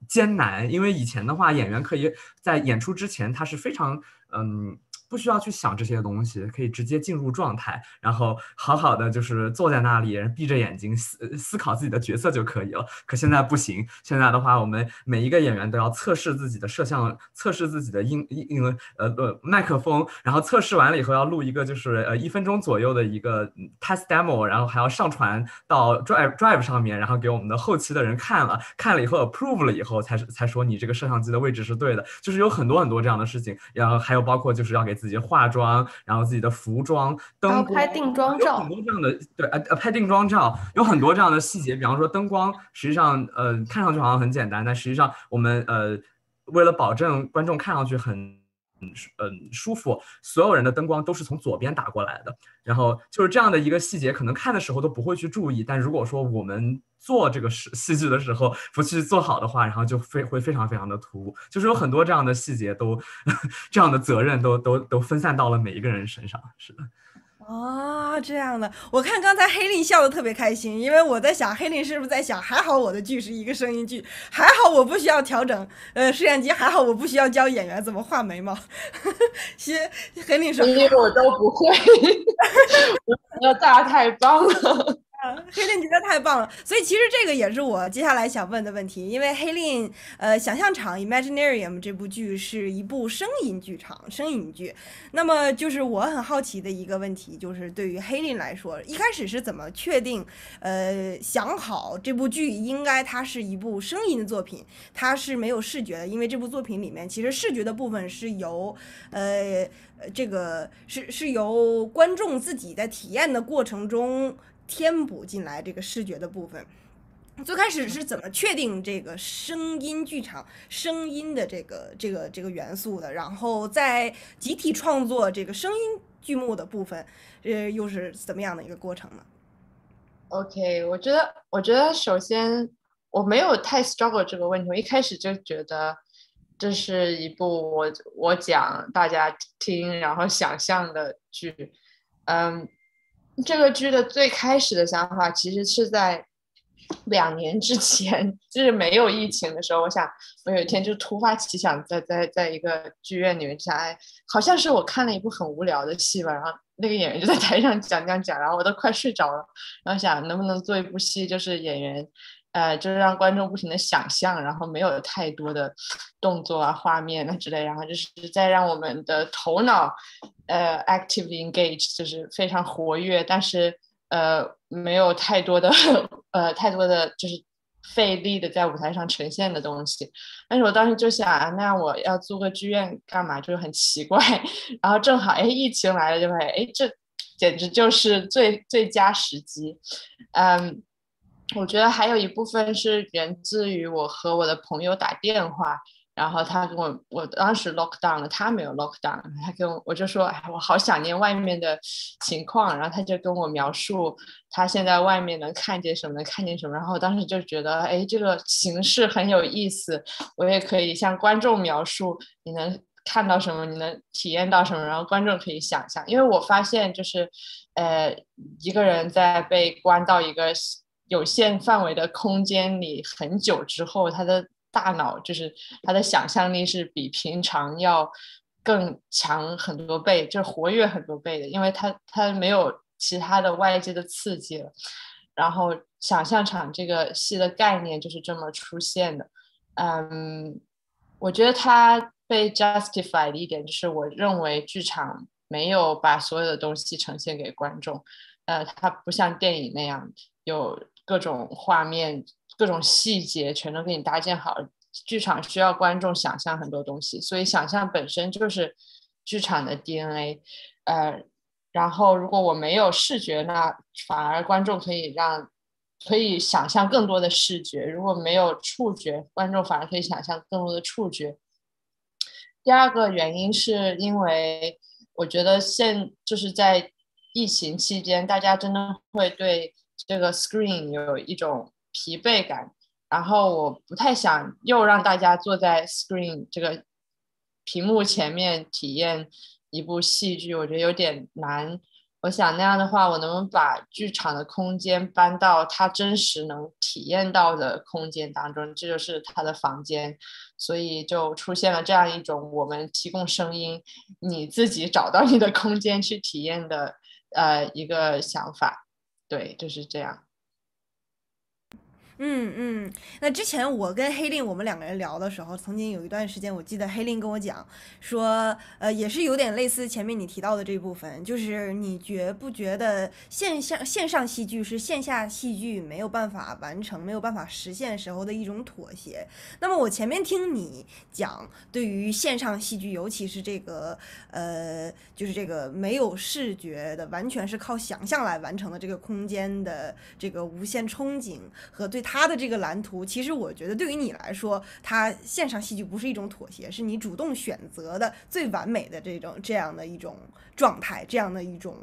艰难，因为以前的话，演员可以在演出之前，他是非常嗯。不需要去想这些东西，可以直接进入状态，然后好好的就是坐在那里，闭着眼睛思思考自己的角色就可以了。可现在不行，现在的话，我们每一个演员都要测试自己的摄像，测试自己的音音呃呃麦克风，然后测试完了以后要录一个就是呃一分钟左右的一个 test demo，然后还要上传到 drive drive 上面，然后给我们的后期的人看了，看了以后 approve 了以后才才说你这个摄像机的位置是对的，就是有很多很多这样的事情，然后还有包括就是要给。自己化妆，然后自己的服装、灯光，拍定妆照，很多这样的对呃呃拍定妆照，有很多这样的细节。比方说灯光，实际上呃看上去好像很简单，但实际上我们呃为了保证观众看上去很嗯嗯舒服，所有人的灯光都是从左边打过来的。然后就是这样的一个细节，可能看的时候都不会去注意，但如果说我们。做这个事戏剧的时候不去做好的话，然后就非会非常非常的突兀，就是有很多这样的细节都，[laughs] 这样的责任都都都分散到了每一个人身上。是的，啊，这样的，我看刚才黑令笑的特别开心，因为我在想黑令是不是在想，还好我的剧是一个声音剧，还好我不需要调整呃摄像机，还好我不需要教演员怎么画眉毛。[laughs] 其实黑令说，因为我都不会，[laughs] 我觉得大太棒了。黑令觉得太棒了，所以其实这个也是我接下来想问的问题。因为黑令，呃，想象场 Imaginarium 这部剧是一部声音剧场，声音剧。那么就是我很好奇的一个问题，就是对于黑令来说，一开始是怎么确定，呃，想好这部剧应该它是一部声音的作品，它是没有视觉的，因为这部作品里面其实视觉的部分是由，呃，这个是是由观众自己在体验的过程中。填补进来这个视觉的部分，最开始是怎么确定这个声音剧场声音的这个这个这个元素的？然后在集体创作这个声音剧目的部分，呃，又是怎么样的一个过程呢？OK，我觉得，我觉得首先我没有太 struggle 这个问题，我一开始就觉得这是一部我我讲大家听然后想象的剧，嗯。这个剧的最开始的想法，其实是在两年之前，就是没有疫情的时候。我想，我有一天就突发奇想，在在在一个剧院里面想，哎，好像是我看了一部很无聊的戏吧。然后那个演员就在台上讲讲讲，然后我都快睡着了。然后想，能不能做一部戏，就是演员。呃，就是让观众不停的想象，然后没有太多的动作啊、画面啊之类，然后就是在让我们的头脑呃 actively engage，就是非常活跃，但是呃没有太多的呃太多的就是费力的在舞台上呈现的东西。但是我当时就想啊，那我要租个剧院干嘛？就是很奇怪。[laughs] 然后正好哎，疫情来了，就会哎，这简直就是最最佳时机，嗯。我觉得还有一部分是源自于我和我的朋友打电话，然后他跟我，我当时 lock down 了，他没有 lock down，他跟我我就说，哎，我好想念外面的情况，然后他就跟我描述他现在外面能看见什么，能看见什么，然后我当时就觉得，哎，这个形式很有意思，我也可以向观众描述你能看到什么，你能体验到什么，然后观众可以想象，因为我发现就是，呃，一个人在被关到一个。有限范围的空间里很久之后，他的大脑就是他的想象力是比平常要更强很多倍，就是活跃很多倍的，因为他他没有其他的外界的刺激了。然后想象场这个戏的概念就是这么出现的。嗯，我觉得它被 justify 的一点就是，我认为剧场没有把所有的东西呈现给观众，呃，它不像电影那样有。各种画面、各种细节全都给你搭建好。剧场需要观众想象很多东西，所以想象本身就是剧场的 DNA。呃，然后如果我没有视觉，那反而观众可以让可以想象更多的视觉；如果没有触觉，观众反而可以想象更多的触觉。第二个原因是因为我觉得现就是在疫情期间，大家真的会对。这个 screen 有一种疲惫感，然后我不太想又让大家坐在 screen 这个屏幕前面体验一部戏剧，我觉得有点难。我想那样的话，我能不能把剧场的空间搬到他真实能体验到的空间当中？这就是他的房间，所以就出现了这样一种我们提供声音，你自己找到你的空间去体验的呃一个想法。对，就是这样。嗯嗯，那之前我跟黑令我们两个人聊的时候，曾经有一段时间，我记得黑令跟我讲说，呃，也是有点类似前面你提到的这部分，就是你觉不觉得线下线上戏剧是线下戏剧没有办法完成、没有办法实现时候的一种妥协？那么我前面听你讲，对于线上戏剧，尤其是这个呃，就是这个没有视觉的，完全是靠想象来完成的这个空间的这个无限憧憬和对。他的这个蓝图，其实我觉得对于你来说，他线上戏剧不是一种妥协，是你主动选择的最完美的这种这样的一种状态，这样的一种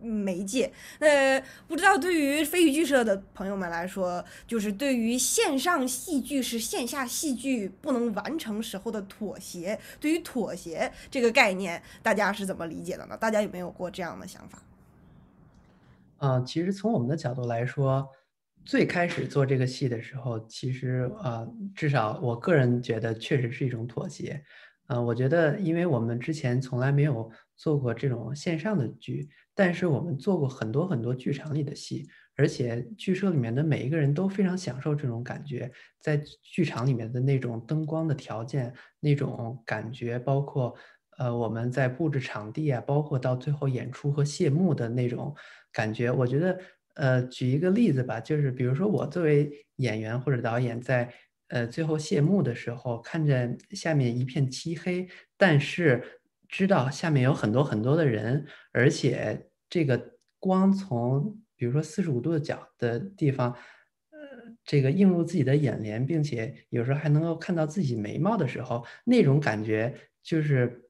媒介。那不知道对于飞鱼剧社的朋友们来说，就是对于线上戏剧是线下戏剧不能完成时候的妥协，对于妥协这个概念，大家是怎么理解的呢？大家有没有过这样的想法？呃，其实从我们的角度来说，最开始做这个戏的时候，其实呃，至少我个人觉得确实是一种妥协。呃，我觉得，因为我们之前从来没有做过这种线上的剧，但是我们做过很多很多剧场里的戏，而且剧社里面的每一个人都非常享受这种感觉，在剧场里面的那种灯光的条件、那种感觉，包括呃我们在布置场地啊，包括到最后演出和谢幕的那种感觉，我觉得，呃，举一个例子吧，就是比如说我作为演员或者导演在。呃，最后谢幕的时候，看着下面一片漆黑，但是知道下面有很多很多的人，而且这个光从比如说四十五度的角的地方，呃，这个映入自己的眼帘，并且有时候还能够看到自己眉毛的时候，那种感觉就是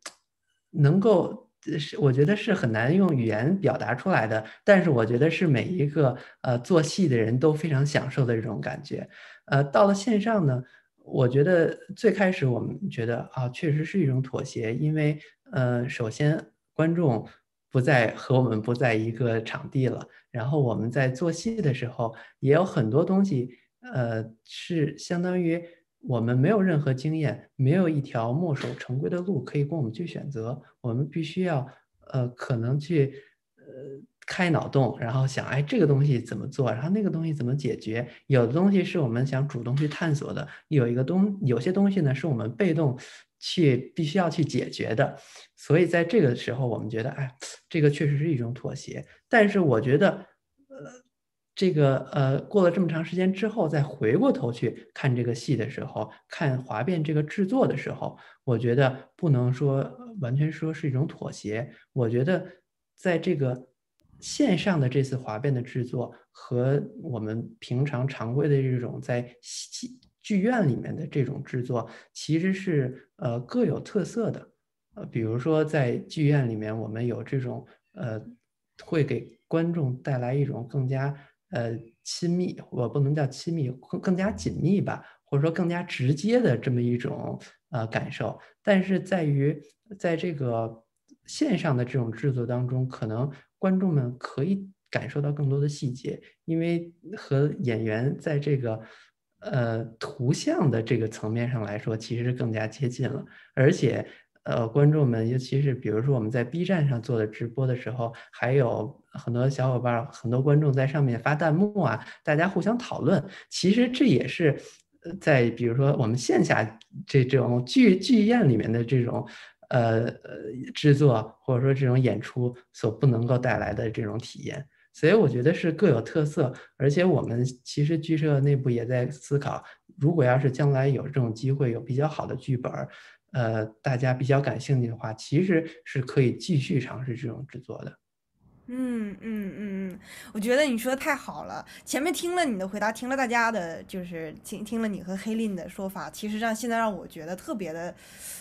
能够是我觉得是很难用语言表达出来的，但是我觉得是每一个呃做戏的人都非常享受的这种感觉。呃，到了线上呢，我觉得最开始我们觉得啊，确实是一种妥协，因为呃，首先观众不在和我们不在一个场地了，然后我们在做戏的时候也有很多东西，呃，是相当于我们没有任何经验，没有一条墨守成规的路可以供我们去选择，我们必须要呃，可能去呃。开脑洞，然后想，哎，这个东西怎么做？然后那个东西怎么解决？有的东西是我们想主动去探索的，有一个东，有些东西呢是我们被动去必须要去解决的。所以在这个时候，我们觉得，哎，这个确实是一种妥协。但是我觉得，呃，这个呃，过了这么长时间之后，再回过头去看这个戏的时候，看《华变》这个制作的时候，我觉得不能说完全说是一种妥协。我觉得在这个。线上的这次华变的制作和我们平常常规的这种在戏剧院里面的这种制作，其实是呃各有特色的。呃，比如说在剧院里面，我们有这种呃会给观众带来一种更加呃亲密，我不能叫亲密，更更加紧密吧，或者说更加直接的这么一种呃感受。但是在于在这个线上的这种制作当中，可能。观众们可以感受到更多的细节，因为和演员在这个呃图像的这个层面上来说，其实是更加接近了。而且，呃，观众们，尤其是比如说我们在 B 站上做的直播的时候，还有很多小伙伴、很多观众在上面发弹幕啊，大家互相讨论。其实这也是在比如说我们线下这种剧剧院里面的这种。呃呃，制作或者说这种演出所不能够带来的这种体验，所以我觉得是各有特色。而且我们其实剧社内部也在思考，如果要是将来有这种机会，有比较好的剧本，呃，大家比较感兴趣的话，其实是可以继续尝试这种制作的。嗯嗯嗯嗯，我觉得你说的太好了。前面听了你的回答，听了大家的，就是听听了你和黑令的说法，其实让现在让我觉得特别的，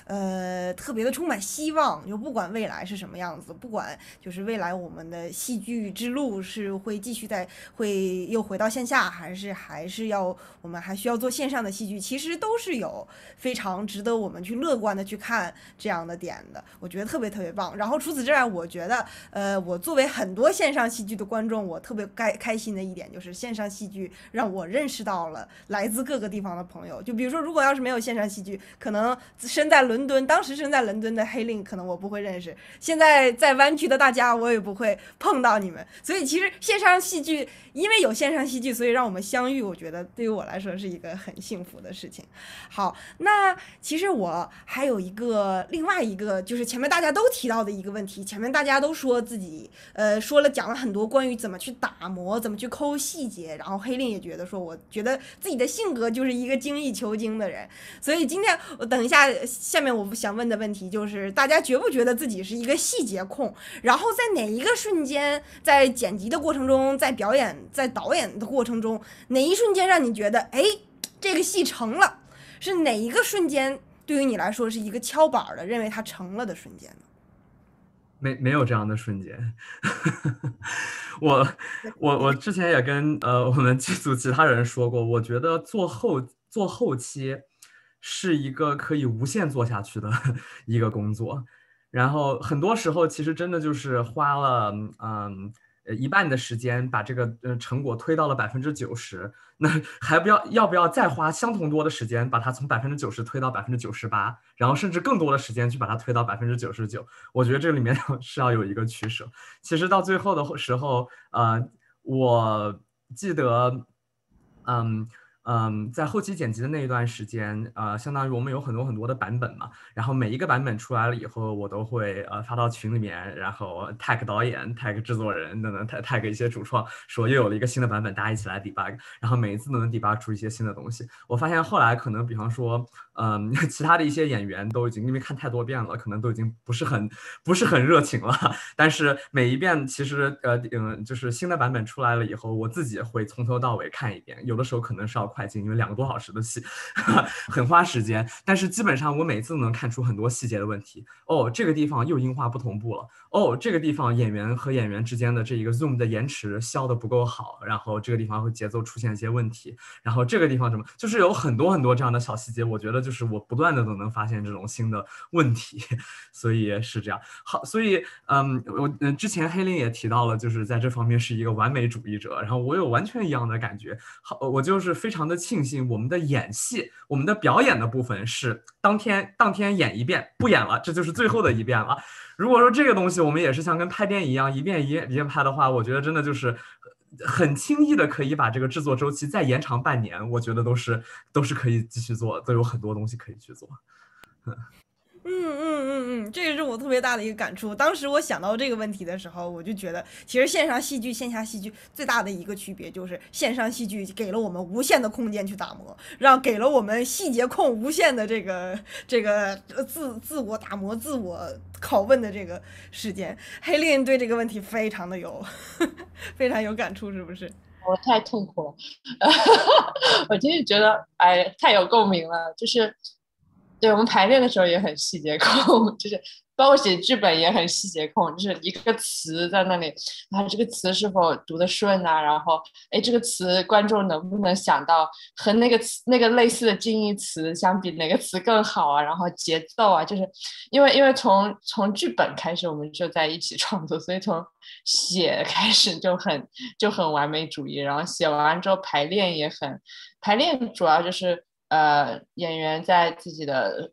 呃，特别的充满希望。就不管未来是什么样子，不管就是未来我们的戏剧之路是会继续在会又回到线下，还是还是要我们还需要做线上的戏剧，其实都是有非常值得我们去乐观的去看这样的点的。我觉得特别特别棒。然后除此之外，我觉得，呃，我作为很很多线上戏剧的观众，我特别开开心的一点就是线上戏剧让我认识到了来自各个地方的朋友。就比如说，如果要是没有线上戏剧，可能身在伦敦，当时身在伦敦的黑令，可能我不会认识；现在在湾区的大家，我也不会碰到你们。所以，其实线上戏剧，因为有线上戏剧，所以让我们相遇，我觉得对于我来说是一个很幸福的事情。好，那其实我还有一个另外一个，就是前面大家都提到的一个问题，前面大家都说自己。[laughs] 呃说了讲了很多关于怎么去打磨，怎么去抠细节，然后黑令也觉得说，我觉得自己的性格就是一个精益求精的人，所以今天我等一下下面我想问的问题就是，大家觉不觉得自己是一个细节控？然后在哪一个瞬间，在剪辑的过程中，在表演，在导演的过程中，哪一瞬间让你觉得，哎，这个戏成了？是哪一个瞬间对于你来说是一个敲板的，认为它成了的瞬间呢？没没有这样的瞬间，[laughs] 我我我之前也跟呃我们剧组其他人说过，我觉得做后做后期是一个可以无限做下去的一个工作，然后很多时候其实真的就是花了嗯一半的时间把这个呃成果推到了百分之九十，那 [laughs] 还不要要不要再花相同多的时间把它从百分之九十推到百分之九十八，然后甚至更多的时间去把它推到百分之九十九？我觉得这里面 [laughs] 是要有一个取舍。其实到最后的时候，呃，我记得，嗯。嗯，在后期剪辑的那一段时间，呃，相当于我们有很多很多的版本嘛，然后每一个版本出来了以后，我都会呃发到群里面，然后 tag 导演、tag 制作人等等，tag tag 一些主创，说又有了一个新的版本，大家一起来 debug，然后每一次都能 debug 出一些新的东西。我发现后来可能，比方说。嗯，[laughs] 其他的一些演员都已经因为看太多遍了，可能都已经不是很不是很热情了。但是每一遍其实呃嗯，就是新的版本出来了以后，我自己会从头到尾看一遍。有的时候可能是要快进，因为两个多小时的戏 [laughs] 很花时间。但是基本上我每次都能看出很多细节的问题。哦，这个地方又音画不同步了。哦，这个地方演员和演员之间的这一个 zoom 的延迟消的不够好，然后这个地方会节奏出现一些问题。然后这个地方什么，就是有很多很多这样的小细节，我觉得。就是我不断的都能发现这种新的问题，[laughs] 所以是这样。好，所以嗯，我嗯之前黑林也提到了，就是在这方面是一个完美主义者，然后我有完全一样的感觉。好，我就是非常常的庆幸我们的演戏，我们的表演的部分是当天当天演一遍，不演了，这就是最后的一遍了。如果说这个东西我们也是像跟拍电影一样，一遍一遍一遍拍的话，我觉得真的就是。很轻易的可以把这个制作周期再延长半年，我觉得都是都是可以继续做，都有很多东西可以去做。嗯嗯嗯嗯，这个是我特别大的一个感触。当时我想到这个问题的时候，我就觉得，其实线上戏剧、线下戏剧最大的一个区别就是，线上戏剧给了我们无限的空间去打磨，让给了我们细节控无限的这个这个自自我打磨、自我拷问的这个时间。黑令对这个问题非常的有 [laughs] 非常有感触，是不是？我太痛苦了，[laughs] 我真是觉得，哎，太有共鸣了，就是。对我们排练的时候也很细节控，[laughs] 就是包括写剧本也很细节控，就是一个词在那里，啊，这个词是否读得顺啊？然后，哎，这个词观众能不能想到和那个词那个类似的近义词相比，哪个词更好啊？然后节奏啊，就是因为因为从从剧本开始我们就在一起创作，所以从写开始就很就很完美主义，然后写完之后排练也很排练，主要就是。呃，演员在自己的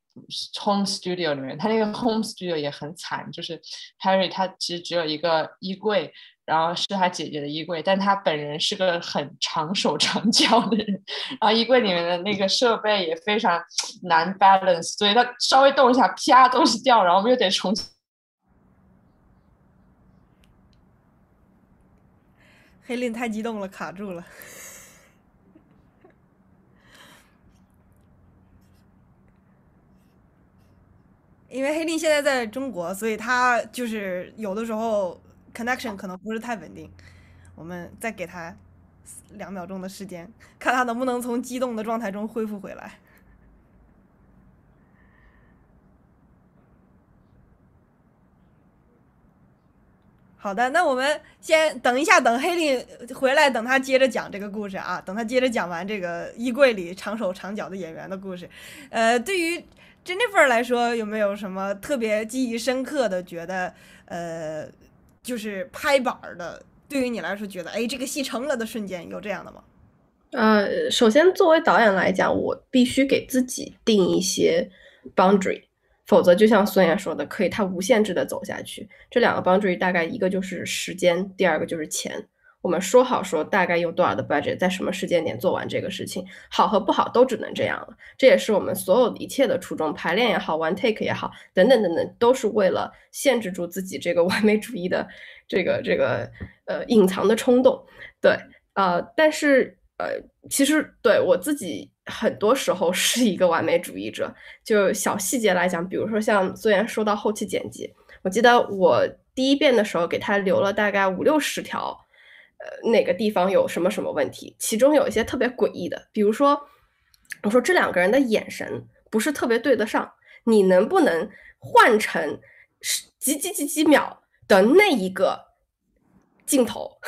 home studio 里面，他那个 home studio 也很惨，就是 Harry 他其实只有一个衣柜，然后是他姐姐的衣柜，但他本人是个很长手长脚的人，然后衣柜里面的那个设备也非常难 balance，所以他稍微动一下，啪，东西掉，然后我们又得重新。黑令太激动了，卡住了。因为黑令现在在中国，所以他就是有的时候 connection 可能不是太稳定。我们再给他两秒钟的时间，看他能不能从激动的状态中恢复回来。好的，那我们先等一下，等黑令回来，等他接着讲这个故事啊，等他接着讲完这个衣柜里长手长脚的演员的故事。呃，对于。Jennifer 来说，有没有什么特别记忆深刻的？觉得呃，就是拍板的，对于你来说，觉得哎，这个戏成了的瞬间，有这样的吗？呃，首先作为导演来讲，我必须给自己定一些 boundary，否则就像孙岩说的，可以他无限制的走下去。这两个 boundary 大概一个就是时间，第二个就是钱。我们说好说大概用多少的 budget，在什么时间点做完这个事情，好和不好都只能这样了。这也是我们所有一切的初衷，排练也好，one take 也好，等等等等，都是为了限制住自己这个 [laughs] 完美主义的这个这个呃隐藏的冲动。对，呃，但是呃，其实对我自己很多时候是一个完美主义者。就小细节来讲，比如说像虽然说到后期剪辑，我记得我第一遍的时候给他留了大概五六十条。呃，哪个地方有什么什么问题？其中有一些特别诡异的，比如说，我说这两个人的眼神不是特别对得上，你能不能换成是几几几几秒的那一个镜头，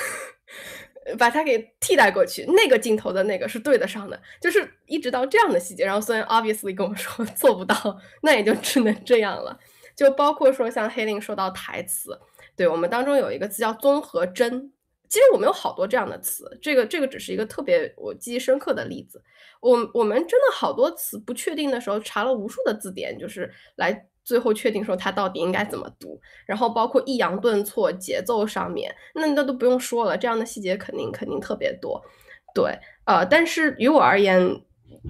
[laughs] 把它给替代过去？那个镜头的那个是对得上的，就是一直到这样的细节。然后虽然 obviously 跟我说 [laughs] 做不到，[laughs] 那也就只能这样了。就包括说像黑令说到台词，对我们当中有一个词叫综合帧。其实我们有好多这样的词，这个这个只是一个特别我记忆深刻的例子。我我们真的好多词不确定的时候，查了无数的字典，就是来最后确定说它到底应该怎么读。然后包括抑扬顿挫、节奏上面，那那都不用说了，这样的细节肯定肯定特别多。对，呃，但是于我而言。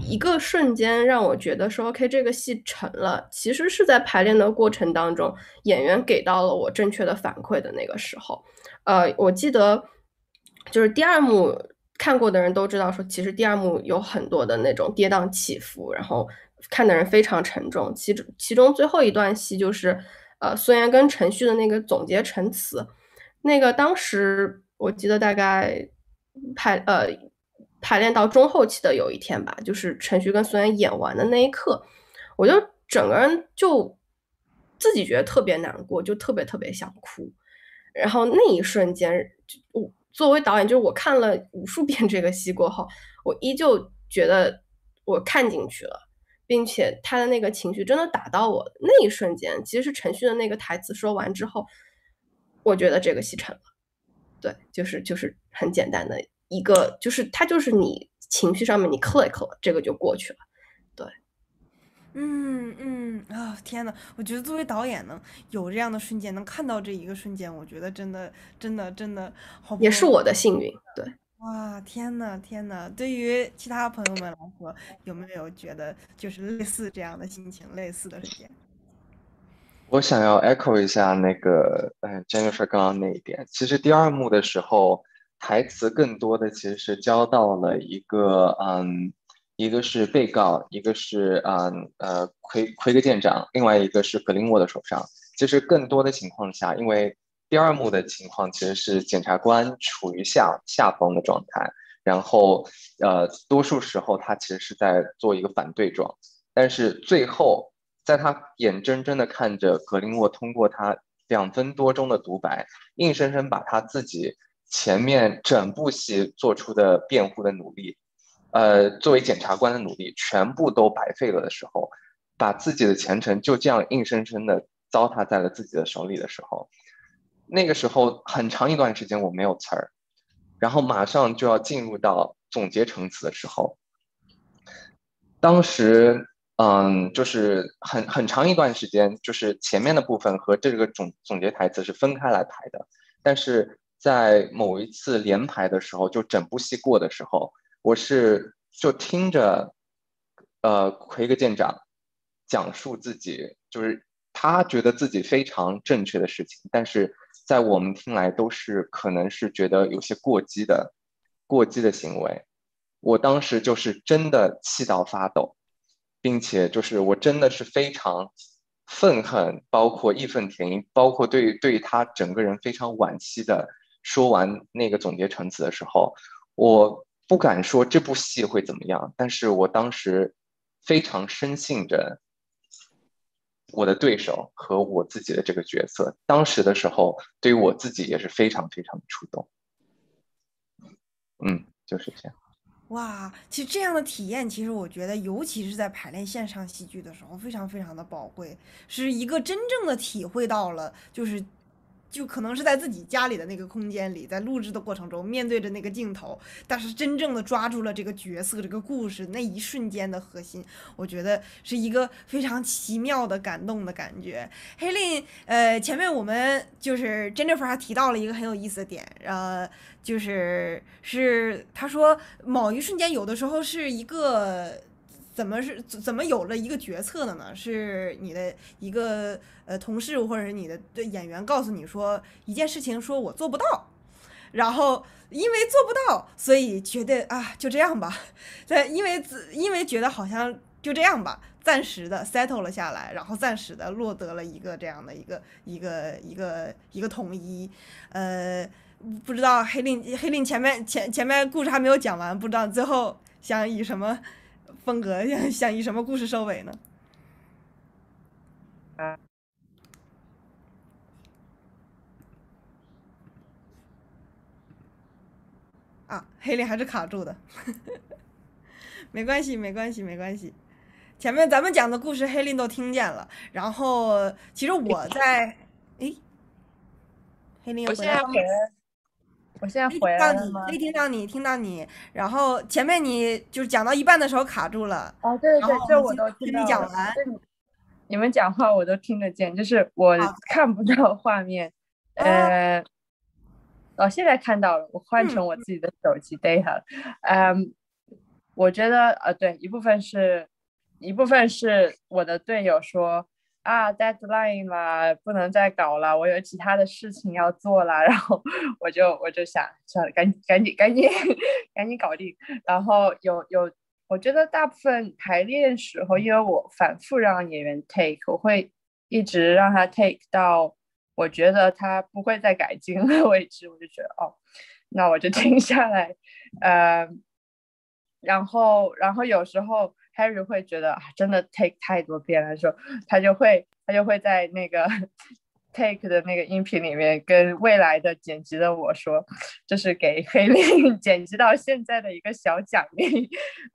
一个瞬间让我觉得说，OK，这个戏成了。其实是在排练的过程当中，演员给到了我正确的反馈的那个时候。呃，我记得就是第二幕看过的人都知道，说其实第二幕有很多的那种跌宕起伏，然后看的人非常沉重。其中其中最后一段戏就是呃孙岩跟陈旭的那个总结陈词，那个当时我记得大概排呃。排练到中后期的有一天吧，就是陈旭跟孙岩演完的那一刻，我就整个人就自己觉得特别难过，就特别特别想哭。然后那一瞬间，我作为导演，就是我看了无数遍这个戏过后，我依旧觉得我看进去了，并且他的那个情绪真的打到我。那一瞬间，其实是陈旭的那个台词说完之后，我觉得这个戏成了。对，就是就是很简单的。一个就是他就是你情绪上面你 click 了，这个就过去了，嗯嗯啊天呐，我觉得作为导演呢，有这样的瞬间，能看到这一个瞬间，我觉得真的真的真的好，也是我的幸运，对，哇天呐天呐，对于其他朋友们来说，有没有觉得就是类似这样的心情，类似的瞬间？我想要 echo 一下那个嗯 Jennifer 刚刚那一点，其实第二幕的时候。台词更多的其实是交到了一个，嗯，一个是被告，一个是嗯呃奎奎格舰长，另外一个是格林沃的手上。其实更多的情况下，因为第二幕的情况其实是检察官处于下下风的状态，然后呃多数时候他其实是在做一个反对状，但是最后在他眼睁睁的看着格林沃通过他两分多钟的独白，硬生生把他自己。前面整部戏做出的辩护的努力，呃，作为检察官的努力，全部都白费了的时候，把自己的前程就这样硬生生的糟蹋在了自己的手里的时候，那个时候很长一段时间我没有词儿，然后马上就要进入到总结陈词的时候，当时嗯，就是很很长一段时间，就是前面的部分和这个总总结台词是分开来排的，但是。在某一次连排的时候，就整部戏过的时候，我是就听着，呃，奎格舰长讲述自己，就是他觉得自己非常正确的事情，但是在我们听来都是可能是觉得有些过激的，过激的行为。我当时就是真的气到发抖，并且就是我真的是非常愤恨，包括义愤填膺，包括对对他整个人非常惋惜的。说完那个总结陈词的时候，我不敢说这部戏会怎么样，但是我当时非常深信着我的对手和我自己的这个角色。当时的时候，对于我自己也是非常非常的触动。嗯，就是这样。哇，其实这样的体验，其实我觉得，尤其是在排练线上戏剧的时候，非常非常的宝贵，是一个真正的体会到了，就是。就可能是在自己家里的那个空间里，在录制的过程中，面对着那个镜头，但是真正的抓住了这个角色、这个故事那一瞬间的核心，我觉得是一个非常奇妙的感动的感觉。黑令，呃，前面我们就是 Jennifer 还提到了一个很有意思的点，呃，就是是他说某一瞬间有的时候是一个。怎么是怎么有了一个决策的呢？是你的一个呃同事或者是你的演员告诉你说一件事情，说我做不到，然后因为做不到，所以觉得啊就这样吧，在因为因为觉得好像就这样吧，暂时的 settle 了下来，然后暂时的落得了一个这样的一个一个一个一个统一，呃，不知道黑令黑令前面前前面故事还没有讲完，不知道最后想以什么。风格 [laughs] 想以什么故事收尾呢？啊，黑林还是卡住的，[laughs] 没关系，没关系，没关系。前面咱们讲的故事，黑林都听见了。然后，其实我在，哎，黑林我现在回来，我现在回来了吗可？以听到你，听到你。然后前面你就是讲到一半的时候卡住了，哦，对对对，这我都听你讲完。就你你们讲话我都听得见，就是我看不到画面。哦呃，哦，现在看到了，我换嗯成我自己的手机 data 了。嗯，我觉得呃，对，一部分是，一部分是我的队友说啊，deadline 啦，不能再搞了，我有其他的事情要做啦，然后我就我就想算了，赶紧赶紧赶紧赶紧搞定。然后有有，我觉得大部分排练时候，因为我反复让演员 take，我会一直让他 take 到我觉得他不会再改进了为止，我就觉得哦，那我就 [laughs] 停下来，呃，然后然后有时候 Harry 会觉得啊，真的 take 太多遍了，说他就会他就会在那个 [laughs] take 的那个音频里面跟未来的剪辑的我说，这是给黑令 [laughs] 剪辑到现在的一个小奖励，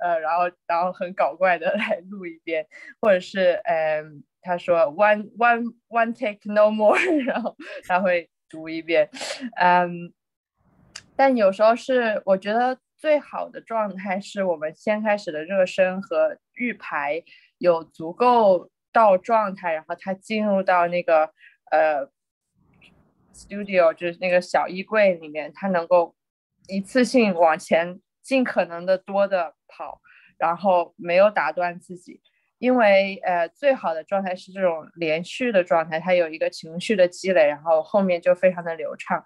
呃，然后然后很搞怪的来录一遍，或者是嗯，他说 one one [laughs] one take no more，然后他会读一遍，嗯，但有时候是我觉得最好的状态是我们先开始的热身和预排有足够到状态，然后他进入到那个呃 studio 就是那个小衣柜里面，他能够一次性往前尽可能的多的跑，然后没有打断自己。因为呃，最好的状态是这种连续的状态，它有一个情绪的积累，然后后面就非常的流畅。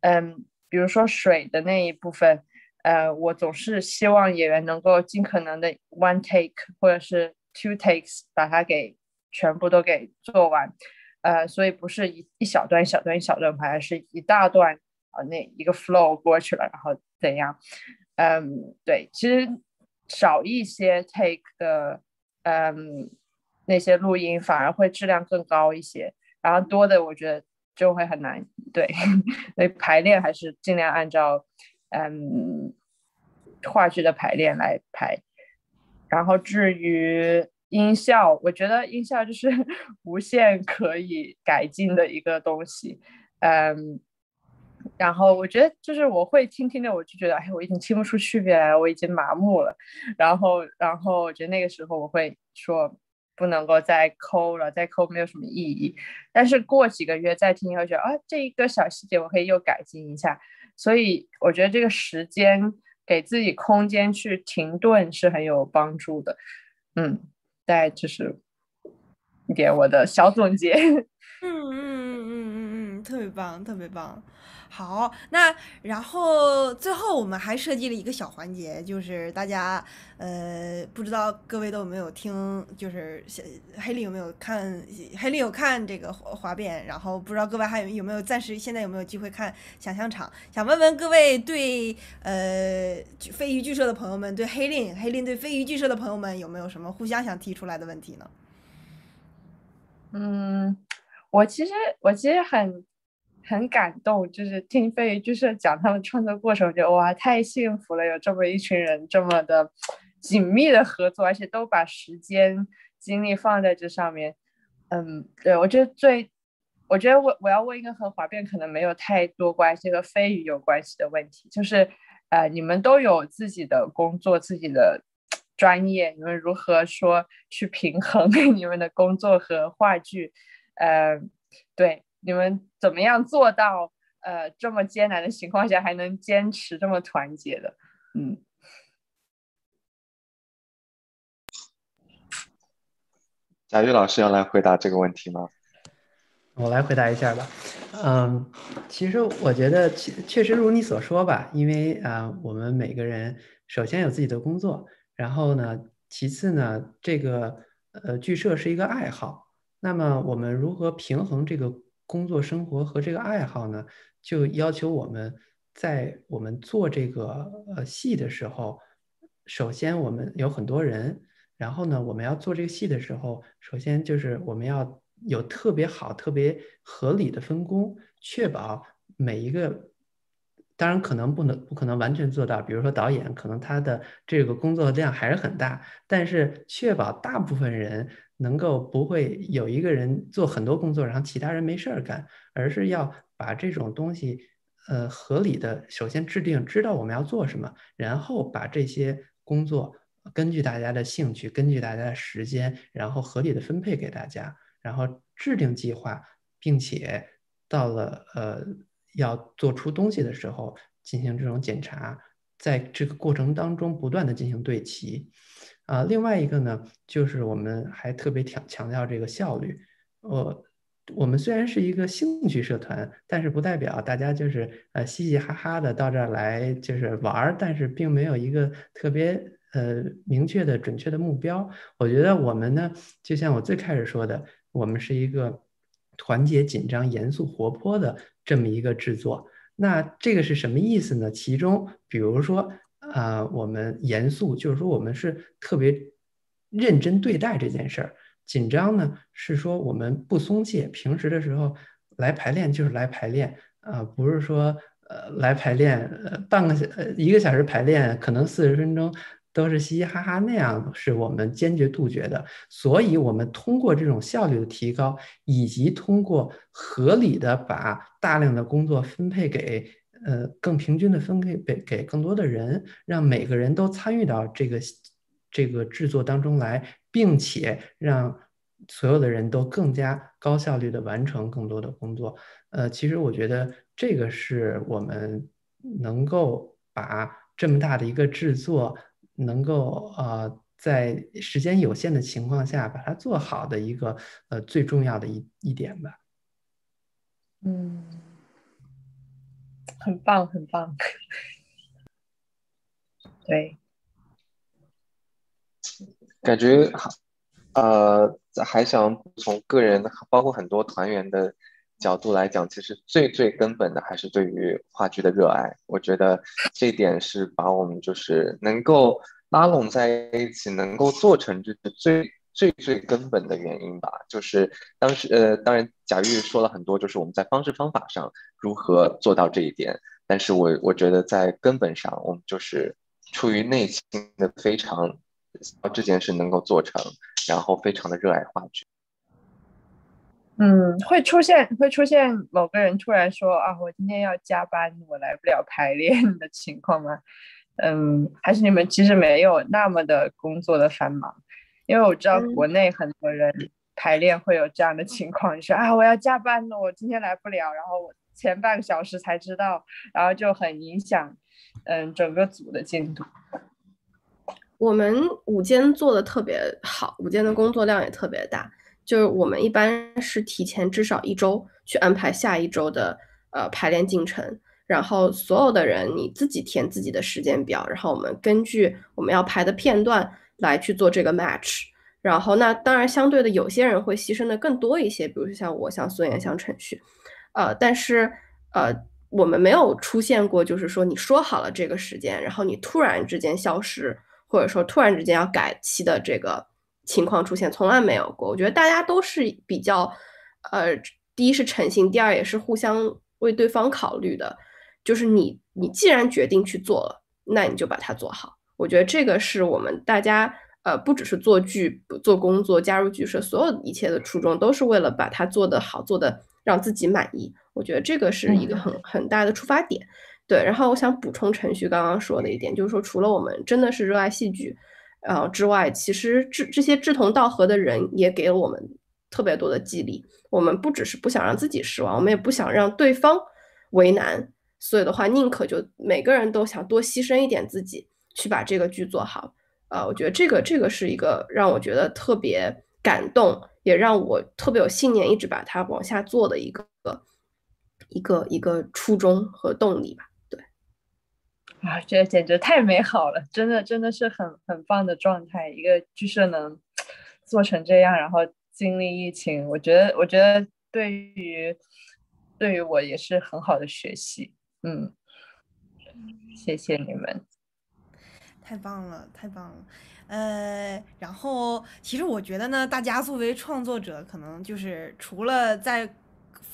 嗯，比如说水的那一部分，呃，我总是希望演员能够尽可能的 one take 或者是 two takes 把它给全部都给做完。呃，所以不是一一小段一小段一小段拍，而是一大段啊、呃，那一个 flow 过去了，然后怎样？嗯，对，其实少一些 take 的。嗯，那些录音反而会质量更高一些，然后多的我觉得就会很难。对，[laughs] 所以排练还是尽量按照嗯话剧的排练来排。然后至于音效，我觉得音效就是 [laughs] 无限可以改进的一个东西。嗯，然后我觉得就是我会听听的，我就觉得哎，我已经听不出区别来了，我已经麻木了。然后，然后我觉得那个时候我会说不能够再抠了，再抠没有什么意义。但是过几个月再听，会觉得啊，这一个小细节我可以又改进一下。所以我觉得这个时间给自己空间去停顿是很有帮助的。嗯，再就是一点我的小总结。[laughs] 嗯嗯特别棒，特别棒。好，那然后最后我们还设计了一个小环节，就是大家呃，不知道各位都有没有听，就是黑丽有没有看，黑丽有看这个滑变，然后不知道各位还有有没有暂时现在有没有机会看想象场？想问问各位对呃飞鱼剧社的朋友们，对黑令黑令对飞鱼剧社的朋友们有没有什么互相想提出来的问题呢？嗯，我其实我其实很很感动，就是听飞鱼就是讲他们创作过程，就哇，太幸福了，有这么一群人这么的紧密的合作，而且都把时间精力放在这上面。嗯，对我觉得最，我觉得我我要问一个和滑变可能没有太多关系，和飞鱼有关系的问题，就是呃，你们都有自己的工作，自己的。专业，你们如何说去平衡 [laughs] 你们的工作和话剧？呃，对，你们怎么样做到呃这么艰难的情况下还能坚持这么团结的？嗯，贾玉老师要来回答这个问题吗？我来回答一下吧。嗯，其实我觉得确确实如你所说吧，因为啊、呃，我们每个人首先有自己的工作。然后呢，其次呢，这个呃剧社是一个爱好。那么我们如何平衡这个工作生活和这个爱好呢？就要求我们在我们做这个呃戏的时候，首先我们有很多人，然后呢，我们要做这个戏的时候，首先就是我们要有特别好、特别合理的分工，确保每一个。当然，可能不能不可能完全做到。比如说，导演可能他的这个工作量还是很大，但是确保大部分人能够不会有一个人做很多工作，然后其他人没事儿干，而是要把这种东西呃合理的首先制定知道我们要做什么，然后把这些工作根据大家的兴趣，根据大家的时间，然后合理的分配给大家，然后制定计划，并且到了呃要做出东西的时候进行这种检查，在这个过程当中不断的进行对齐。啊，另外一个呢，就是我们还特别强强调这个效率。呃，我们虽然是一个兴趣社团，但是不代表大家就是呃嘻嘻哈哈的到这儿来就是玩儿，但是并没有一个特别呃明确的准确的目标。我觉得我们呢，就像我最开始说的，我们是一个团结、紧张、严肃、活泼的这么一个制作。那这个是什么意思呢？其中，比如说。啊，我们严肃，就是说我们是特别认真对待这件事儿。紧张呢，是说我们不松懈，平时的时候来排练就是来排练啊，不是说呃来排练呃半个小呃一个小时排练，可能四十分钟都是嘻嘻哈哈那样，是我们坚决杜绝的。所以，我们通过这种效率的提高，以及通过合理的把大量的工作分配给。呃，更平均的分配给给更多的人，让每个人都参与到这个这个制作当中来，并且让所有的人都更加高效率的完成更多的工作。呃，其实我觉得这个是我们能够把这么大的一个制作，能够呃在时间有限的情况下把它做好的一个呃最重要的一一点吧。嗯。很棒，很棒。对，感觉呃，还想从个人，包括很多团员的角度来讲，其实最最根本的还是对于话剧的热爱。我觉得这点是把我们就是能够拉拢在一起，能够做成这个最最最根本的原因吧。就是当时呃，当然贾玉说了很多，就是我们在方式方法上如何做到这一点。但是我我觉得在根本上，我们就是出于内心的非常，这件事能够做成，然后非常的热爱话剧。嗯，会出现会出现某个人突然说啊，我今天要加班，我来不了排练的情况吗？嗯，还是你们其实没有那么的工作的繁忙？因为我知道国内很多人排练会有这样的情况，说啊，我要加班了，我今天来不了，然后我。前半个小时才知道，然后就很影响，嗯，整个组的进度。我们午间做的特别好，午间的工作量也特别大。就是我们一般是提前至少一周去安排下一周的呃排练进程，然后所有的人你自己填自己的时间表，然后我们根据我们要排的片段来去做这个 match。然后那当然相对的有些人会牺牲的更多一些，比如说像我，像孙岩，像陈旭。呃，但是呃，我们没有出现过，就是说你说好了这个时间，然后你突然之间消失，或者说突然之间要改期的这个情况出现，从来没有过。我觉得大家都是比较，呃，第一是诚信，第二也是互相为对方考虑的。就是你你既然决定去做了，那你就把它做好。我觉得这个是我们大家呃，不只是做剧、做工作、加入剧社，所有一切的初衷都是为了把它做得好，做得。让自己满意，我觉得这个是一个很很大的出发点。对，然后我想补充程序刚刚说的一点，就是说除了我们真的是热爱戏剧，呃之外，其实志这些志同道合的人也给了我们特别多的激励。我们不只是不想让自己失望，我们也不想让对方为难，所以的话，宁可就每个人都想多牺牲一点自己，去把这个剧做好。呃，我觉得这个这个是一个让我觉得特别感动。也让我特别有信念，一直把它往下做的一个一个一个初衷和动力吧。啊，这简直太美好了，真的真的是很很棒的状态。一个剧社能做成这样，然后经历疫情，我觉得我觉得对于对于我也是很好的学习。嗯，谢谢你们，太棒了，太棒了。呃，然后其实我觉得呢，大家作为创作者，可能就是除了在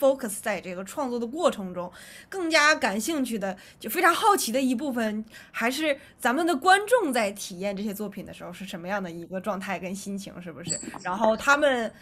focus 在这个创作的过程中，更加感兴趣的，就非常好奇的一部分，还是咱们的观众在体验这些作品的时候是什么样的一个状态跟心情，是不是？然后他们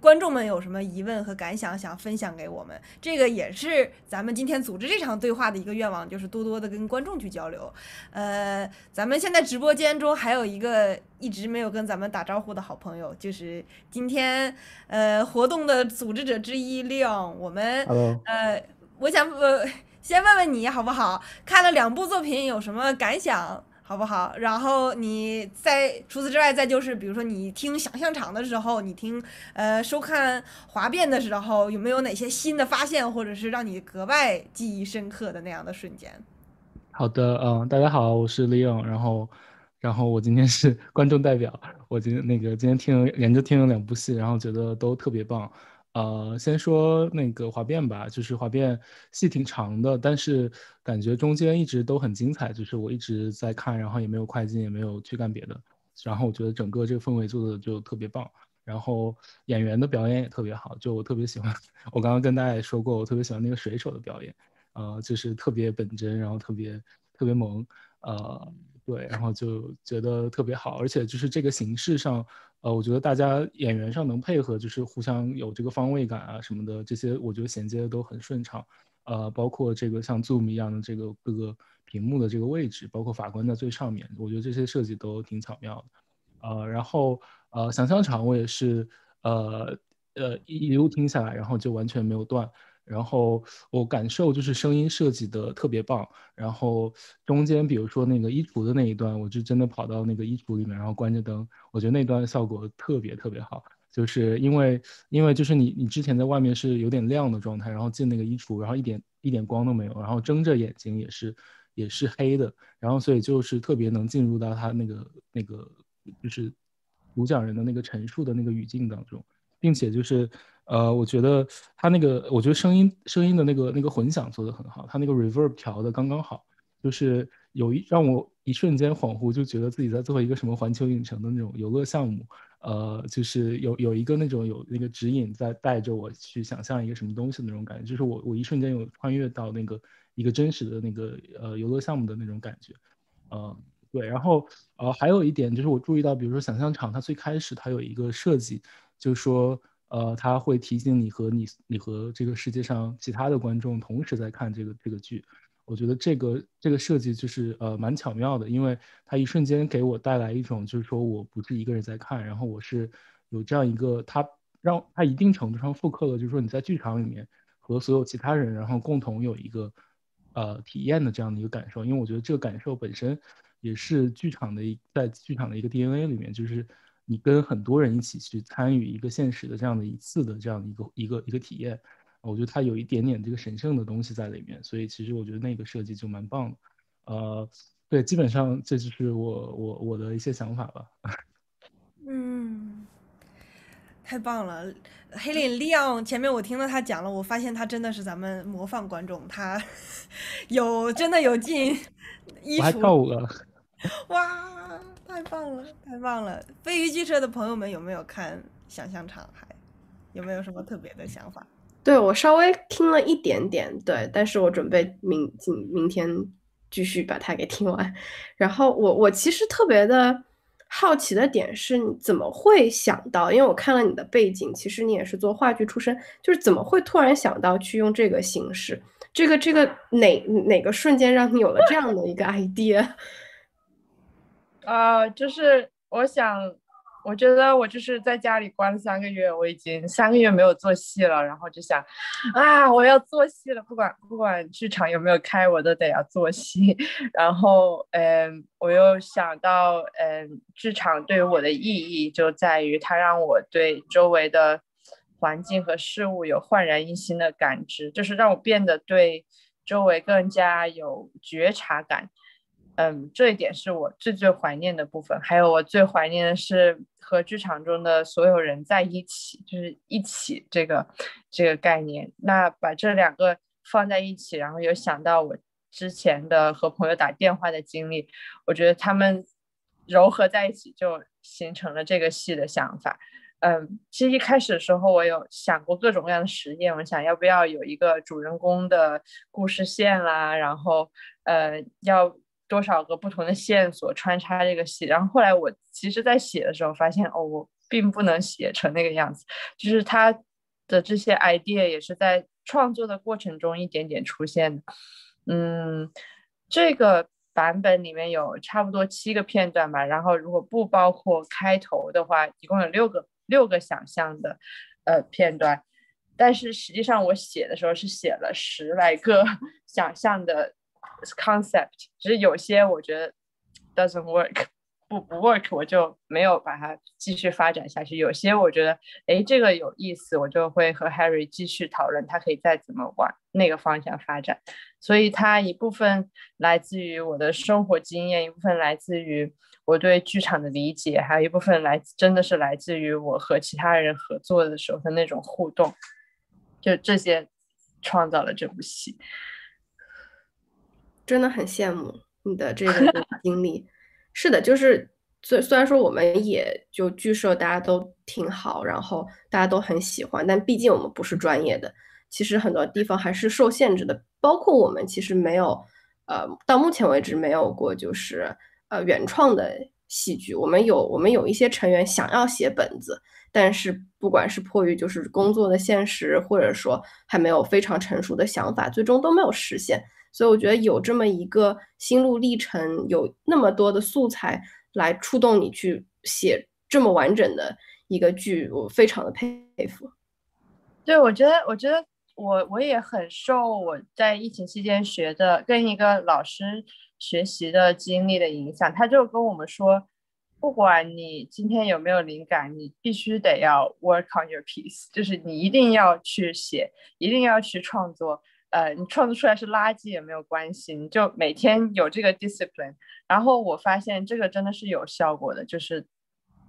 观众们有什么疑问和感想想分享给我们，这个也是咱们今天组织这场对话的一个愿望，就是多多的跟观众去交流。呃，咱们现在直播间中还有一个一直没有跟咱们打招呼的好朋友，就是今天呃活动的组织者之一 Leon。我们呃，我想呃先问问你好不好？看了两部作品有什么感想？好不好？然后你在除此之外，再就是比如说你听想象场的时候，你听呃收看滑变的时候，有没有哪些新的发现，或者是让你格外记忆深刻的那样的瞬间？好的，嗯，大家好，我是 Leon，然后然后我今天是 [laughs] 观众代表，我今天那个今天听连着听了两部戏，然后觉得都特别棒。呃，先说那个华变吧，就是华变戏挺长的，但是感觉中间一直都很精彩，就是我一直在看，然后也没有快进，也没有去干别的，然后我觉得整个这个氛围做的就特别棒，然后演员的表演也特别好，就我特别喜欢，[laughs] 我刚刚跟大家也说过，我特别喜欢那个水手的表演，呃，就是特别本真，然后特别特别萌，呃，对，然后就觉得特别好，而且就是这个形式上。呃，我觉得大家演员上能配合，就是互相有这个方位感啊什么的，这些我觉得衔接的都很顺畅。呃，包括这个像 Zoom 一样的这个各个屏幕的这个位置，包括法官在最上面，我觉得这些设计都挺巧妙的。呃，然后呃，想象场我也是呃呃一路听下来，然后就完全没有断。然后我感受就是声音设计的特别棒，然后中间比如说那个衣橱的那一段，我就真的跑到那个衣橱里面，然后关着灯，我觉得那段效果特别特别好，就是因为因为就是你你之前在外面是有点亮的状态，然后进那个衣橱，然后一点一点光都没有，然后睁着眼睛也是也是黑的，然后所以就是特别能进入到他那个那个就是主讲人的那个陈述的那个语境当中，并且就是。呃，我觉得他那个，我觉得声音声音的那个那个混响做的很好，他那个 reverb 调的刚刚好，就是有一让我一瞬间恍惚，就觉得自己在做一个什么环球影城的那种游乐项目，呃，就是有有一个那种有那个指引在带着我去想象一个什么东西的那种感觉，就是我我一瞬间有穿越到那个一个真实的那个呃游乐项目的那种感觉，呃，对，然后呃还有一点就是我注意到，比如说想象场它最开始它有一个设计，就是说。呃，他会提醒你和你，你和这个世界上其他的观众同时在看这个这个剧，我觉得这个这个设计就是呃蛮巧妙的，因为它一瞬间给我带来一种就是说我不是一个人在看，然后我是有这样一个，它让它一定程度上复刻了，就是说你在剧场里面和所有其他人，然后共同有一个呃体验的这样的一个感受，因为我觉得这个感受本身也是剧场的一在剧场的一个 DNA 里面，就是。你跟很多人一起去参与一个现实的这样的一次的这样的一个一个一个体验，我觉得它有一点点这个神圣的东西在里面，所以其实我觉得那个设计就蛮棒的。呃，对，基本上这就是我我我的一些想法吧。[laughs] 嗯，太棒了，黑领利昂前面我听了他讲了，我发现他真的是咱们模范观众，他有真的有进衣服跳舞了，[laughs] 哇！太棒了，太棒了！飞鱼剧社的朋友们有没有看想象场？还有没有什么特别的想法？[laughs] 对我稍微听了一点点，对，但是我准备明今明天继续把它给听完。然后我我其实特别的好奇的点是，你怎么会想到？因为我看了你的背景，其实你也是做话剧出身，就是怎么会突然想到去用这个形式？这个这个哪哪个瞬间让你有了这样的一个 [laughs] idea？啊，就是我想，我觉得我就是在家里关了三个月，我已经三个月没有做戏了，然后就想，啊，我要做戏了，不管不管剧场有没有开，我都得要做戏。[laughs] 然后，嗯，我又想到，嗯，剧场对于我的意义就在于它让我对周围的环境和事物有焕然一新的感知，就是让我变得对周围更加有觉察感。嗯，这一点是我最最怀念的部分。还有我最怀念的是和剧场中的所有人在一起，就是一起这个这个概念。那把这两个放在一起，然后又想到我之前的和朋友打电话的经历，我觉得他们糅合在一起，就形成了这个戏的想法。嗯，其实一开始的时候我有想过各种各样的实验，我想要不要有一个主人公的故事线啦，然后呃要多少个不同的线索穿插这个戏，然后后来我其实在写的时候发现，哦，我并不能写成那个样子，就是他的这些 idea 也是在创作的过程中一点点出现的，嗯，这个。版本里面有差不多七个片段吧，然后如果不包括开头的话，一共有六个六个想象的呃片段，但是实际上我写的时候是写了十来个 [laughs] 想象的 concept，只是有些我觉得 doesn't work。[laughs] 不不 work，我就没有把它继续发展下去。有些我觉得，哎，这个有意思，我就会和 Harry 继续讨论，他可以再怎么往那个方向发展。所以它一部分来自于我的生活经验，一部分来自于我对剧场的理解，还有一部分来真的是来自于我和其他人合作的时候的那种互动。就这些创造了这部戏，真的很羡慕你的这个 [laughs] 经历。是的，就是虽虽然说我们也就剧社大家都挺好，然后大家都很喜欢，但毕竟我们不是专业的，其实很多地方还是受限制的。包括我们其实没有，呃，到目前为止没有过就是呃原创的戏剧。我们有我们有一些成员想要写本子，但是不管是迫于就是工作的现实，或者说还没有非常成熟的想法，最终都没有实现。所以我觉得有这么一个心路历程，有那么多的素材来触动你去写这么完整的一个剧，我非常的佩服。对，我觉得，我觉得我我也很受我在疫情期间学的跟一个老师学习的经历的影响。他就跟我们说，不管你今天有没有灵感，你必须得要 work on your piece，就是你一定要去写，一定要去创作。呃，你创作出来是垃圾也没有关系，你就每天有这个 discipline。然后我发现这个真的是有效果的，就是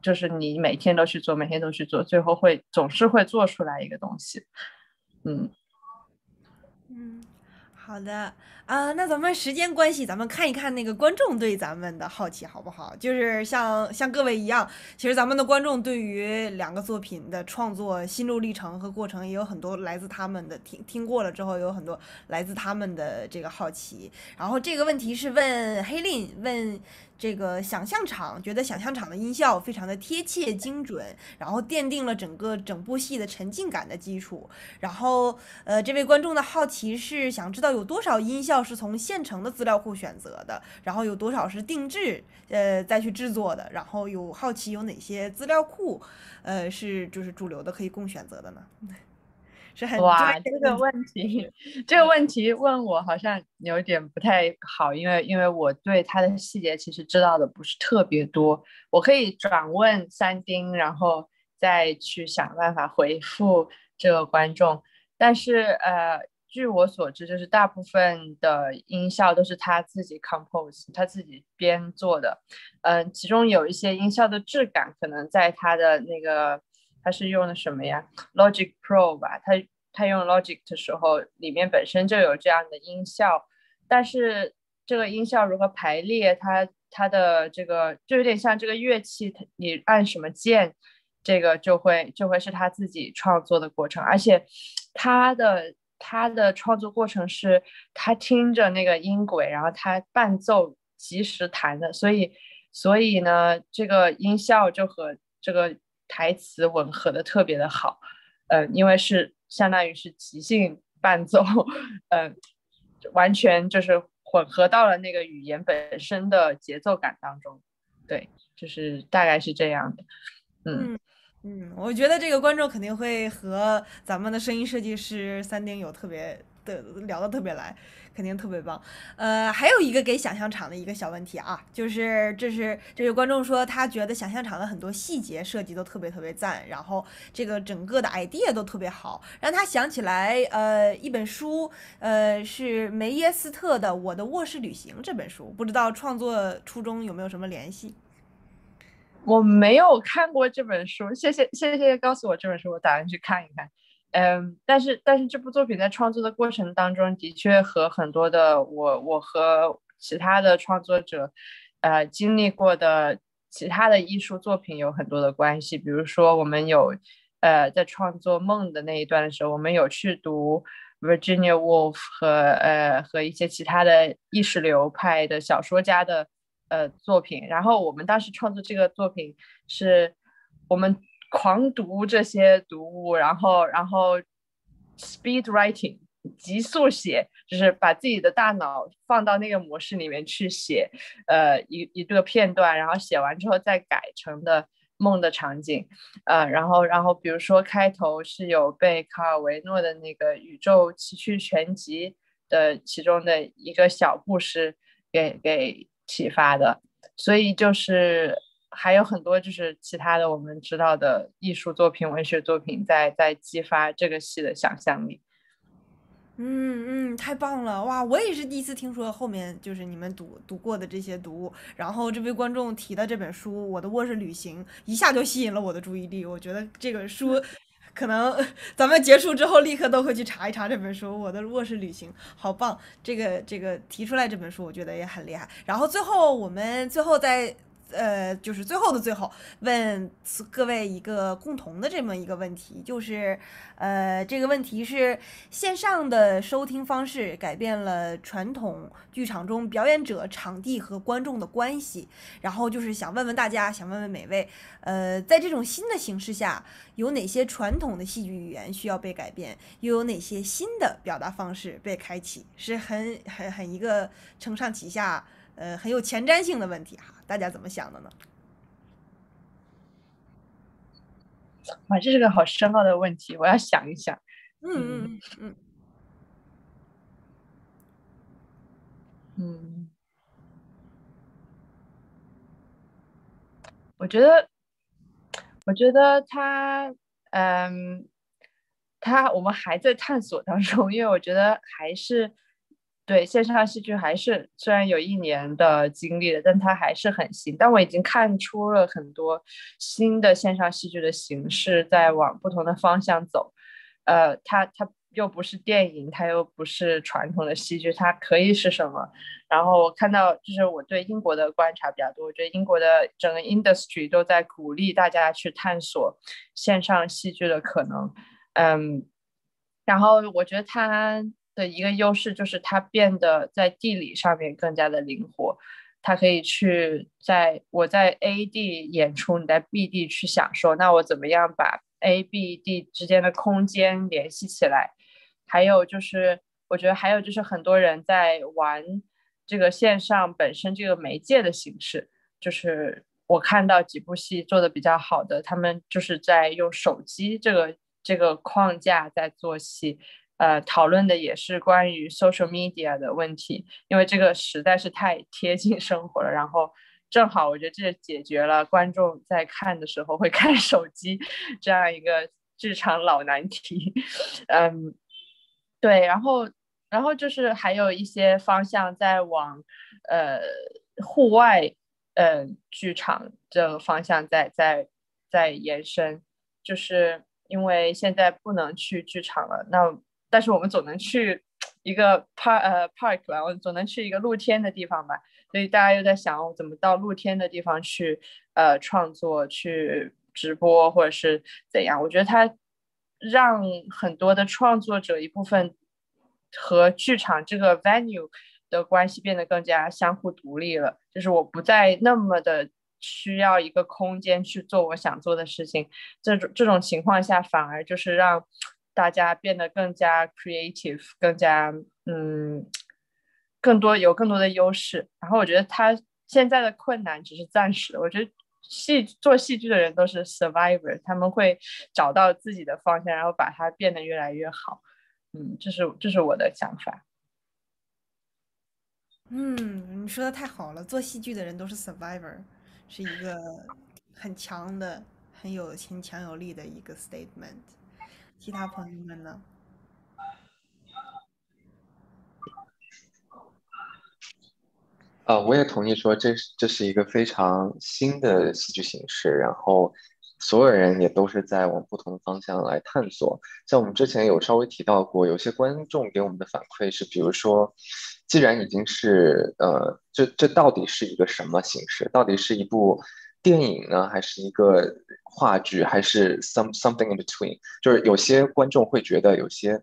就是你每天都去做，每天都去做，最后会总是会做出来一个东西。嗯嗯。好的啊，那咱们时间关系，咱们看一看那个观众对咱们的好奇好不好？就是像像各位一样，其实咱们的观众对于两个作品的创作心路历程和过程也有很多来自他们的听听过了之后有很多来自他们的这个好奇。然后这个问题是问黑令问。这个想象场觉得想象场的音效非常的贴切精准，然后奠定了整个整部戏的沉浸感的基础。然后，呃，这位观众的好奇是想知道有多少音效是从现成的资料库选择的，然后有多少是定制，呃，再去制作的。然后有好奇有哪些资料库，呃，是就是主流的可以供选择的呢？[laughs] 是很哇，[laughs] 这个问题，这个问题问我好像有点不太好，因为因为我对它的细节其实知道的不是特别多，我可以转问三丁，然后再去想办法回复这个观众。但是呃，据我所知，就是大部分的音效都是他自己 compose，他自己编做的。嗯，其中有一些音效的质感，可能在他的那个。他是用的什么呀？Logic Pro 吧，他他用 Logic 的时候，里面本身就有这样的音效，但是这个音效如何排列，它它的这个就有点像这个乐器，你按什么键，这个就会就会是他自己创作的过程，而且他的他的创作过程是他听着那个音轨，然后他伴奏及时弹的，所以所以呢，这个音效就和这个。台词吻合的特别的好，呃，因为是相当于是即兴伴奏，呃，完全就是混合到了那个语言本身的节奏感当中，对，就是大概是这样的，嗯嗯，我觉得这个观众肯定会和咱们的声音设计师三丁有特别的聊得特别来。肯定特别棒，呃，还有一个给想象场的一个小问题啊，就是这是这位观众说他觉得想象场的很多细节设计都特别特别赞，然后这个整个的 idea 都特别好，让他想起来呃一本书，呃是梅耶斯特的《我的卧室旅行》这本书，不知道创作初衷有没有什么联系？我没有看过这本书，谢谢谢谢告诉我这本书，我打算去看一看。嗯，但是但是这部作品在创作的过程当中，的确和很多的我我和其他的创作者，呃，经历过的其他的艺术作品有很多的关系。比如说，我们有呃在创作梦的那一段的时候，我们有去读 Virginia Woolf 和呃和一些其他的意识流派的小说家的呃作品。然后我们当时创作这个作品是，我们狂读这些读物，然后然后 speed writing。急速写，就是把自己的大脑放到那个模式里面去写，呃，一一个片段，然后写完之后再改成的梦的场景，呃，然后，然后比如说开头是有被卡尔维诺的那个《宇宙奇趣全集》的其中的一个小故事给给启发的，所以就是还有很多就是其他的我们知道的艺术作品、文学作品在在激发这个戏的想象力。嗯嗯，太棒了哇！我也是第一次听说后面就是你们读读过的这些读物，然后这位观众提的这本书《我的卧室旅行》一下就吸引了我的注意力。我觉得这个书 [laughs] 可能 [laughs] 咱们结束之后立刻都会去查一查这本书《我的卧室旅行》，好棒！这个这个提出来这本书，我觉得也很厉害。然后最后我们最后再。呃，就是最后的最后，问各位一个共同的这么一个问题，就是，呃，这个问题是线上的收听方式改变了传统剧场中表演者、场地和观众的关系，然后就是想问问大家，想问问每位，呃，在这种新的形式下，有哪些传统的戏剧语言需要被改变，又有哪些新的表达方式被开启，是很很很一个承上启下。呃，很有前瞻性的问题哈，大家怎么想的呢？哇，这是个好深奥的问题，我要想一想。嗯嗯嗯嗯。我觉得，我觉得他，嗯，他我们还在探索当中，因为我觉得还是。对线上戏剧还是虽然有一年的经历了，但它还是很新。但我已经看出了很多新的线上戏剧的形式在往不同的方向走。呃，它它又不是电影，它又不是传统的戏剧，它可以是什么？然后我看到，就是我对英国的观察比较多，我觉得英国的整个 industry 都在鼓励大家去探索线上戏剧的可能。嗯，然后我觉得它。的一个优势就是它变得在地理上面更加的灵活，它可以去在我在 A 地演出，你在 B 地去享受。那我怎么样把 A、B、D 之间的空间联系起来？还有就是，我觉得还有就是很多人在玩这个线上本身这个媒介的形式，就是我看到几部戏做的比较好的，他们就是在用手机这个这个框架在做戏。呃，讨论的也是关于 social media 的问题，因为这个实在是太贴近生活了。然后正好，我觉得这解决了观众在看的时候会 [laughs] 看手机这样一个剧场老难题。嗯，对，然后，然后就是还有一些方向在往呃户外呃剧场这个方向在在在延伸，就是因为现在不能去剧场了，那。但是我们总能去一个 park 呃 park 吧，我总能去一个露天的地方吧，所以大家又在想我怎么到露天的地方去呃创作、去直播或者是怎样？我觉得它让很多的创作者一部分和剧场这个 venue 的关系变得更加相互独立了，就是我不再那么的需要一个空间去做我想做的事情，这种这种情况下反而就是让。大家变得更加 creative，更加嗯，更多有更多的优势。然后我觉得他现在的困难只是暂时的。我觉得戏做戏剧的人都是 survivor，他们会找到自己的方向，然后把它变得越来越好。嗯，这是这是我的想法。嗯，你说的太好了，做戏剧的人都是 survivor，是一个很强的、很有很强有力的一个 statement。其他朋友们呢？啊，我也同意说，这这是一个非常新的戏剧形式，然后所有人也都是在往不同的方向来探索。像我们之前有稍微提到过，有些观众给我们的反馈是，比如说，既然已经是呃，这这到底是一个什么形式？到底是一部电影呢，还是一个话剧，还是 some something in between？就是有些观众会觉得有些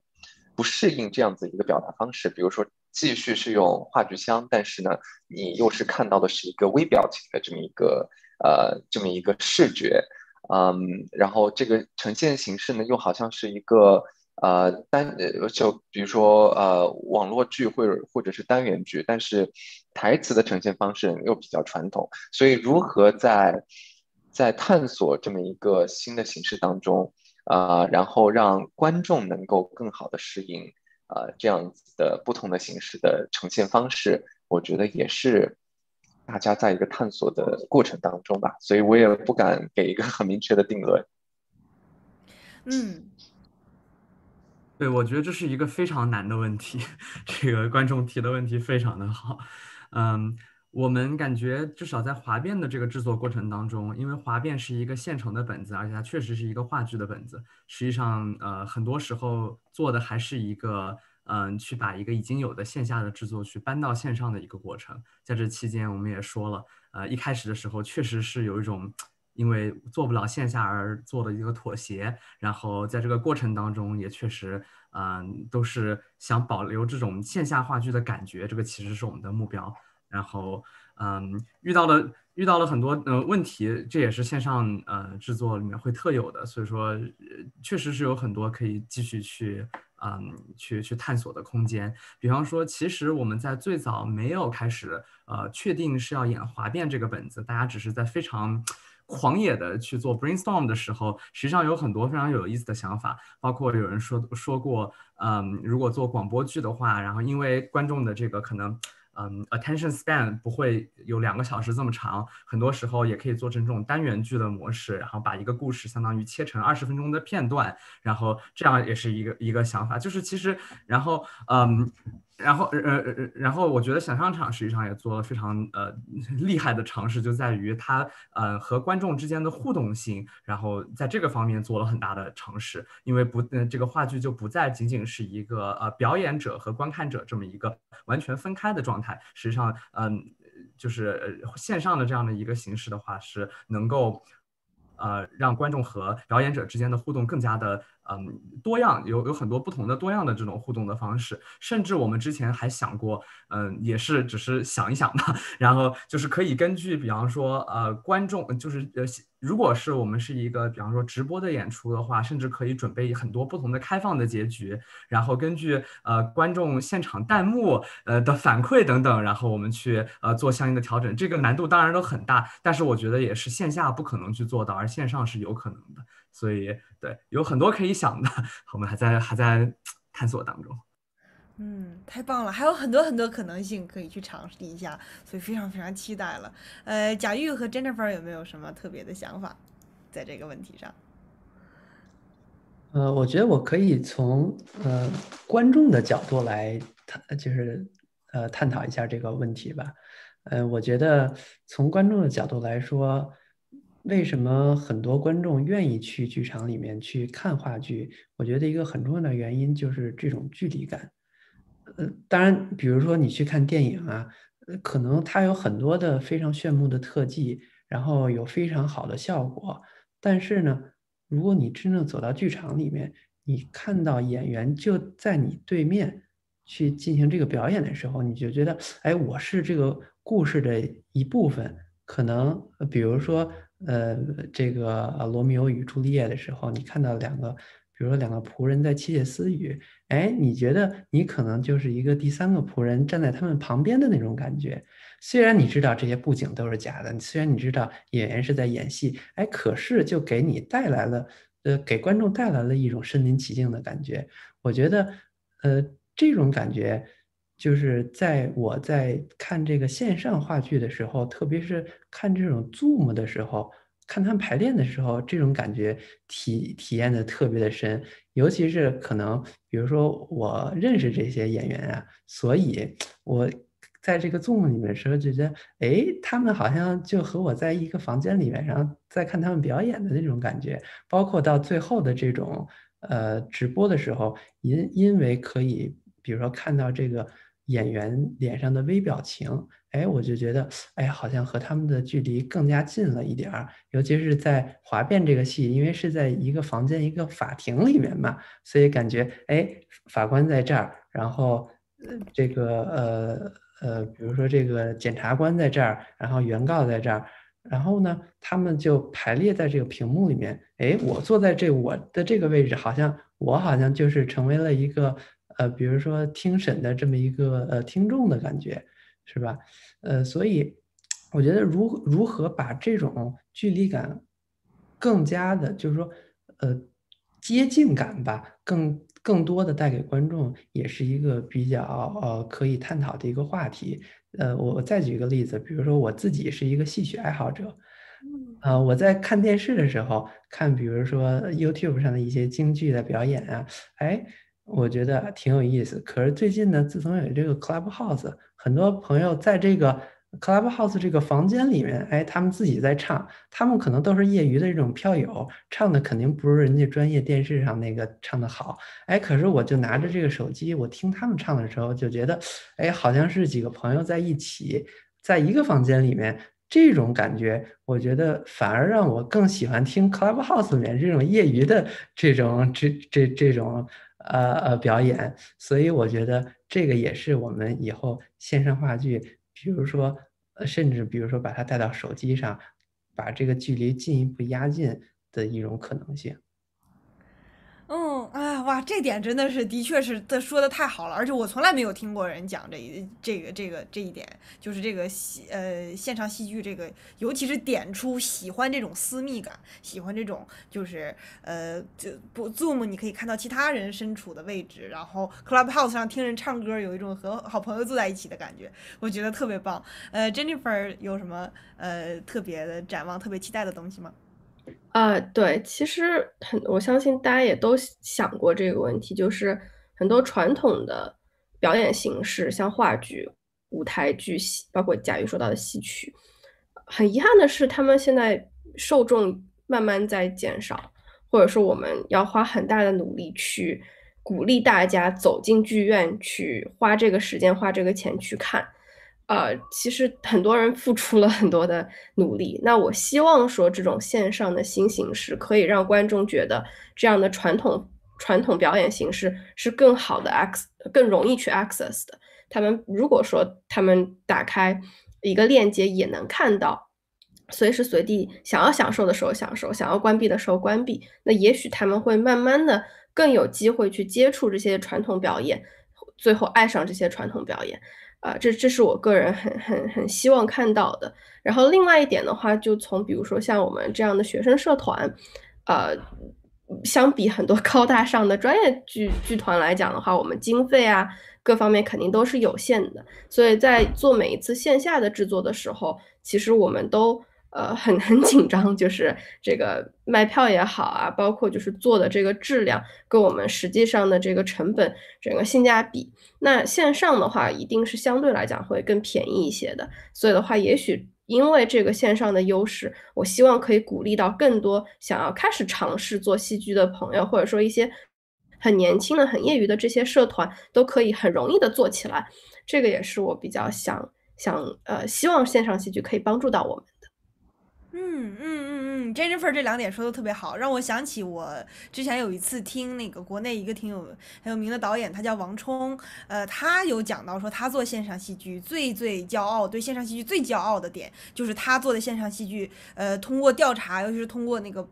不适应这样子一个表达方式，比如说继续是用话剧腔，但是呢，你又是看到的是一个微表情的这么一个呃这么一个视觉，嗯，然后这个呈现形式呢，又好像是一个。呃，单就比如说呃网络剧或者或者是单元剧，但是台词的呈现方式又比较传统，所以如何在在探索这么一个新的形式当中，啊，然后让观众能够更好的适应啊这样子的不同的形式的呈现方式，我觉得也是大家在一个探索的过程当中吧，所以我也不敢给一个很明确的定论。嗯。对，我觉得这是一个非常难的问题，[laughs] 这个观众提的问题非常的好。嗯，我们感觉至少在华变的这个制作过程当中，因为华变是一个现成的本子，而且它确实是一个话剧的本子。实际上，呃，很多时候做的还是一个，嗯，去把一个已经有的线下的制作去搬到线上的一个过程。在这期间，我们也说了，呃，一开始的时候确实是有一种。因为做不了线下而做的一个妥协，然后在这个过程当中也确实，嗯，都是想保留这种线下话剧的感觉，这个其实是我们的目标。然后，嗯，遇到了遇到了很多呃问题，这也是线上呃制作里面会特有的，所以说确实是有很多可以继续去嗯去去探索的空间。比方说，其实我们在最早没有开始呃确定是要演华变这个本子，大家只是在非常。狂野的去做 brainstorm 的时候，实际上有很多非常有意思的想法，包括有人说说过，嗯，如果做广播剧的话，然后因为观众的这个可能，嗯，attention span 不会有两个小时这么长，很多时候也可以做成这种单元剧的模式，然后把一个故事相当于切成二十分钟的片段，然后这样也是一个一个想法，就是其实，然后，嗯。然后，呃呃呃，然后我觉得想象场实际上也做了非常呃 [laughs] 厉害的尝试，就在于它呃和观众之间的互动性，然后在这个方面做了很大的尝试。因为不，呃，这个话剧就不再仅仅是一个呃表演者和观看者这么一个完全分开的状态。实际上，嗯，就是线上的这样的一个形式的话，是能够呃让观众和表演者之间的互动更加的。嗯，多样有有很多不同的多样的这种互动的方式，甚至我们之前还想过，嗯，也是只是想一想吧，[laughs] 然后就是可以根据，比方说，呃，观众就是呃，如果是我们是一个，比方说直播的演出的话，甚至可以准备很多不同的开放的结局，然后根据呃观众现场弹幕呃的反馈等等，然后我们去呃做相应的调整。这个难度当然都很大，但是我觉得也是线下不可能去做到，而线上是有可能的。所以，对，有很多可以想的，我们还在还在探索当中。嗯，太棒了，还有很多很多可能性可以去尝试一下，所以非常非常期待了。呃，贾玉和 Jennifer 有没有什么特别的想法，在这个问题上？呃，我觉得我可以从呃观众的角度来探，就是呃探讨一下这个问题吧。呃，我觉得从观众的角度来说。为什么很多观众愿意去剧场里面去看话剧？我觉得一个很重要的原因就是这种距离感。呃，当然，比如说你去看电影啊，可能它有很多的非常炫目的特技，然后有非常好的效果。但是呢，如果你真正走到剧场里面，你看到演员就在你对面去进行这个表演的时候，你就觉得，哎，我是这个故事的一部分。可能比如说。呃，这个《罗密欧与朱丽叶》的时候，你看到两个，比如说两个仆人在窃窃私语，哎，你觉得你可能就是一个第三个仆人站在他们旁边的那种感觉。虽然你知道这些布景都是假的，虽然你知道演员是在演戏，哎，可是就给你带来了，呃，给观众带来了一种身临其境的感觉。我觉得，呃，这种感觉。就是在我在看这个线上话剧的时候，特别是看这种 Zoom 的时候，看他们排练的时候，这种感觉体体验的特别的深。尤其是可能，比如说我认识这些演员啊，所以 [tsk] 我在这个 Zoom 里面时候，就觉得，哎，他们好像就和我在一个房间里面，然后在看他们表演的那种感觉。包括到最后的这种呃直播的时候，因因为可以，比如说看到这个。演员脸上的微表情，哎，我就觉得，哎，好像和他们的距离更加近了一点儿。尤其是在哗变这个戏，因为是在一个房间、一个法庭里面嘛，所以感觉，哎，法官在这儿，然后这个呃呃，比如说这个检察官在这儿，然后原告在这儿。然后呢，他们就排列在这个屏幕里面。哎，我坐在这我的这个位置，好像我好像就是成为了一个呃，比如说听审的这么一个呃听众的感觉，是吧？呃，所以我觉得如如何把这种距离感更加的，就是说呃接近感吧，更更多的带给观众，也是一个比较呃可以探讨的一个话题。呃，我再举一个例子，比如说我自己是一个戏曲爱好者，呃，我在看电视的时候看，比如说 YouTube 上的一些京剧的表演啊，哎，我觉得挺有意思。可是最近呢，自从有这个 Clubhouse，很多朋友在这个。Clubhouse 这个房间里面，哎，他们自己在唱，他们可能都是业余的这种票友，唱的肯定不如人家专业电视上那个唱的好，哎，可是我就拿着这个手机，我听他们唱的时候，就觉得，哎，好像是几个朋友在一起，在一个房间里面，这种感觉，我觉得反而让我更喜欢听 Clubhouse 里面这种业余的这种这这这种呃呃表演，所以我觉得这个也是我们以后线上话剧。比如说，甚至比如说把它带到手机上，把这个距离进一步压近的一种可能性。哇，这点真的是，的确是的，说的太好了。而且我从来没有听过人讲这一这个这个这一点，就是这个戏呃现场戏剧这个，尤其是点出喜欢这种私密感，喜欢这种就是呃就不 zoom，你可以看到其他人身处的位置，然后 clubhouse 上听人唱歌，有一种和好朋友坐在一起的感觉，我觉得特别棒。呃，Jennifer 有什么呃特别的展望、特别期待的东西吗？啊，对，其实很，我相信大家也都想过这个问题，就是很多传统的表演形式，像话剧、舞台剧、戏，包括贾瑜说到的戏曲，很遗憾的是，他们现在受众慢慢在减少，或者说我们要花很大的努力去鼓励大家走进剧院，去花这个时间、花这个钱去看。呃，其实很多人付出了很多的努力。那我希望说，这种线上的新形式可以让观众觉得，这样的传统传统表演形式是更好的 x 更容易去 access 的。他们如果说他们打开一个链接，也能看到，随时随地想要享受的时候享受，想要关闭的时候关闭，那也许他们会慢慢的更有机会去接触这些传统表演，最后爱上这些传统表演。啊，这这是我个人很很很希望看到的。然后另外一点的话，就从比如说像我们这样的学生社团，呃，相比很多高大上的专业剧剧团来讲的话，我们经费啊各方面肯定都是有限的。所以在做每一次线下的制作的时候，其实我们都。呃，很 [laughs] 很紧张，就是这个卖票也好啊，包括就是做的这个质量跟我们实际上的这个成本整个性价比。那线上的话，一定是相对来讲会更便宜一些的。所以的话，也许因为这个线上的优势，我希望可以鼓励到更多想要开始尝试做戏剧的朋友，或者说一些很年轻的、很业余的这些社团，都可以很容易的做起来。这个也是我比较想想呃，希望线上戏剧可以帮助到我们。嗯嗯嗯嗯，Jennifer 这两点说的特别好，让我想起我之前有一次听那个国内一个挺有很有名的导演，他叫王冲，呃，他有讲到说他做线上戏剧最最骄傲，对线上戏剧最骄傲的点就是他做的线上戏剧，呃，通过调查，尤其是通过那个。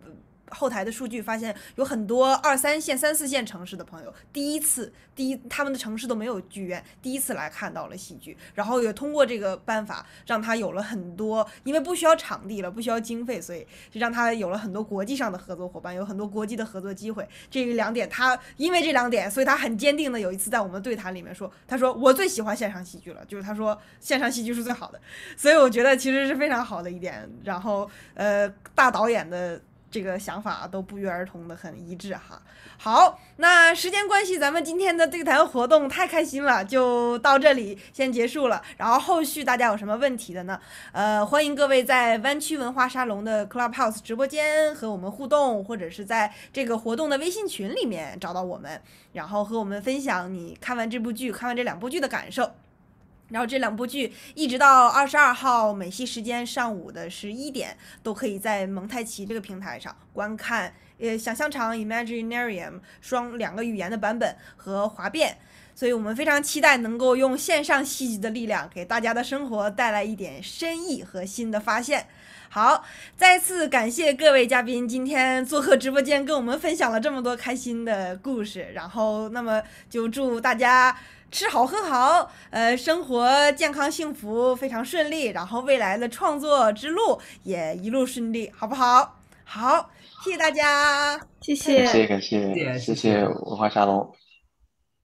后台的数据发现，有很多二三线、三四线城市的朋友，第一次，第一他们的城市都没有剧院，第一次来看到了戏剧，然后也通过这个办法，让他有了很多，因为不需要场地了，不需要经费，所以就让他有了很多国际上的合作伙伴，有很多国际的合作机会。这两点，他因为这两点，所以他很坚定的有一次在我们对谈里面说，他说我最喜欢线上戏剧了，就是他说线上戏剧是最好的，所以我觉得其实是非常好的一点。然后，呃，大导演的。这个想法都不约而同的很一致哈。好，那时间关系，咱们今天的对谈活动太开心了，就到这里先结束了。然后后续大家有什么问题的呢？呃，欢迎各位在湾区文化沙龙的 Clubhouse 直播间和我们互动，或者是在这个活动的微信群里面找到我们，然后和我们分享你看完这部剧、看完这两部剧的感受。然后这两部剧一直到二十二号美西时间上午的十一点，都可以在蒙太奇这个平台上观看。呃，想象场 Imaginarium 双两个语言的版本和滑变，所以我们非常期待能够用线上戏剧的力量，给大家的生活带来一点深意和新的发现。好，再次感谢各位嘉宾今天做客直播间，跟我们分享了这么多开心的故事。然后，那么就祝大家吃好喝好，呃，生活健康幸福，非常顺利。然后未来的创作之路也一路顺利，好不好？好，谢谢大家，谢谢，感谢感谢谢谢文化沙龙。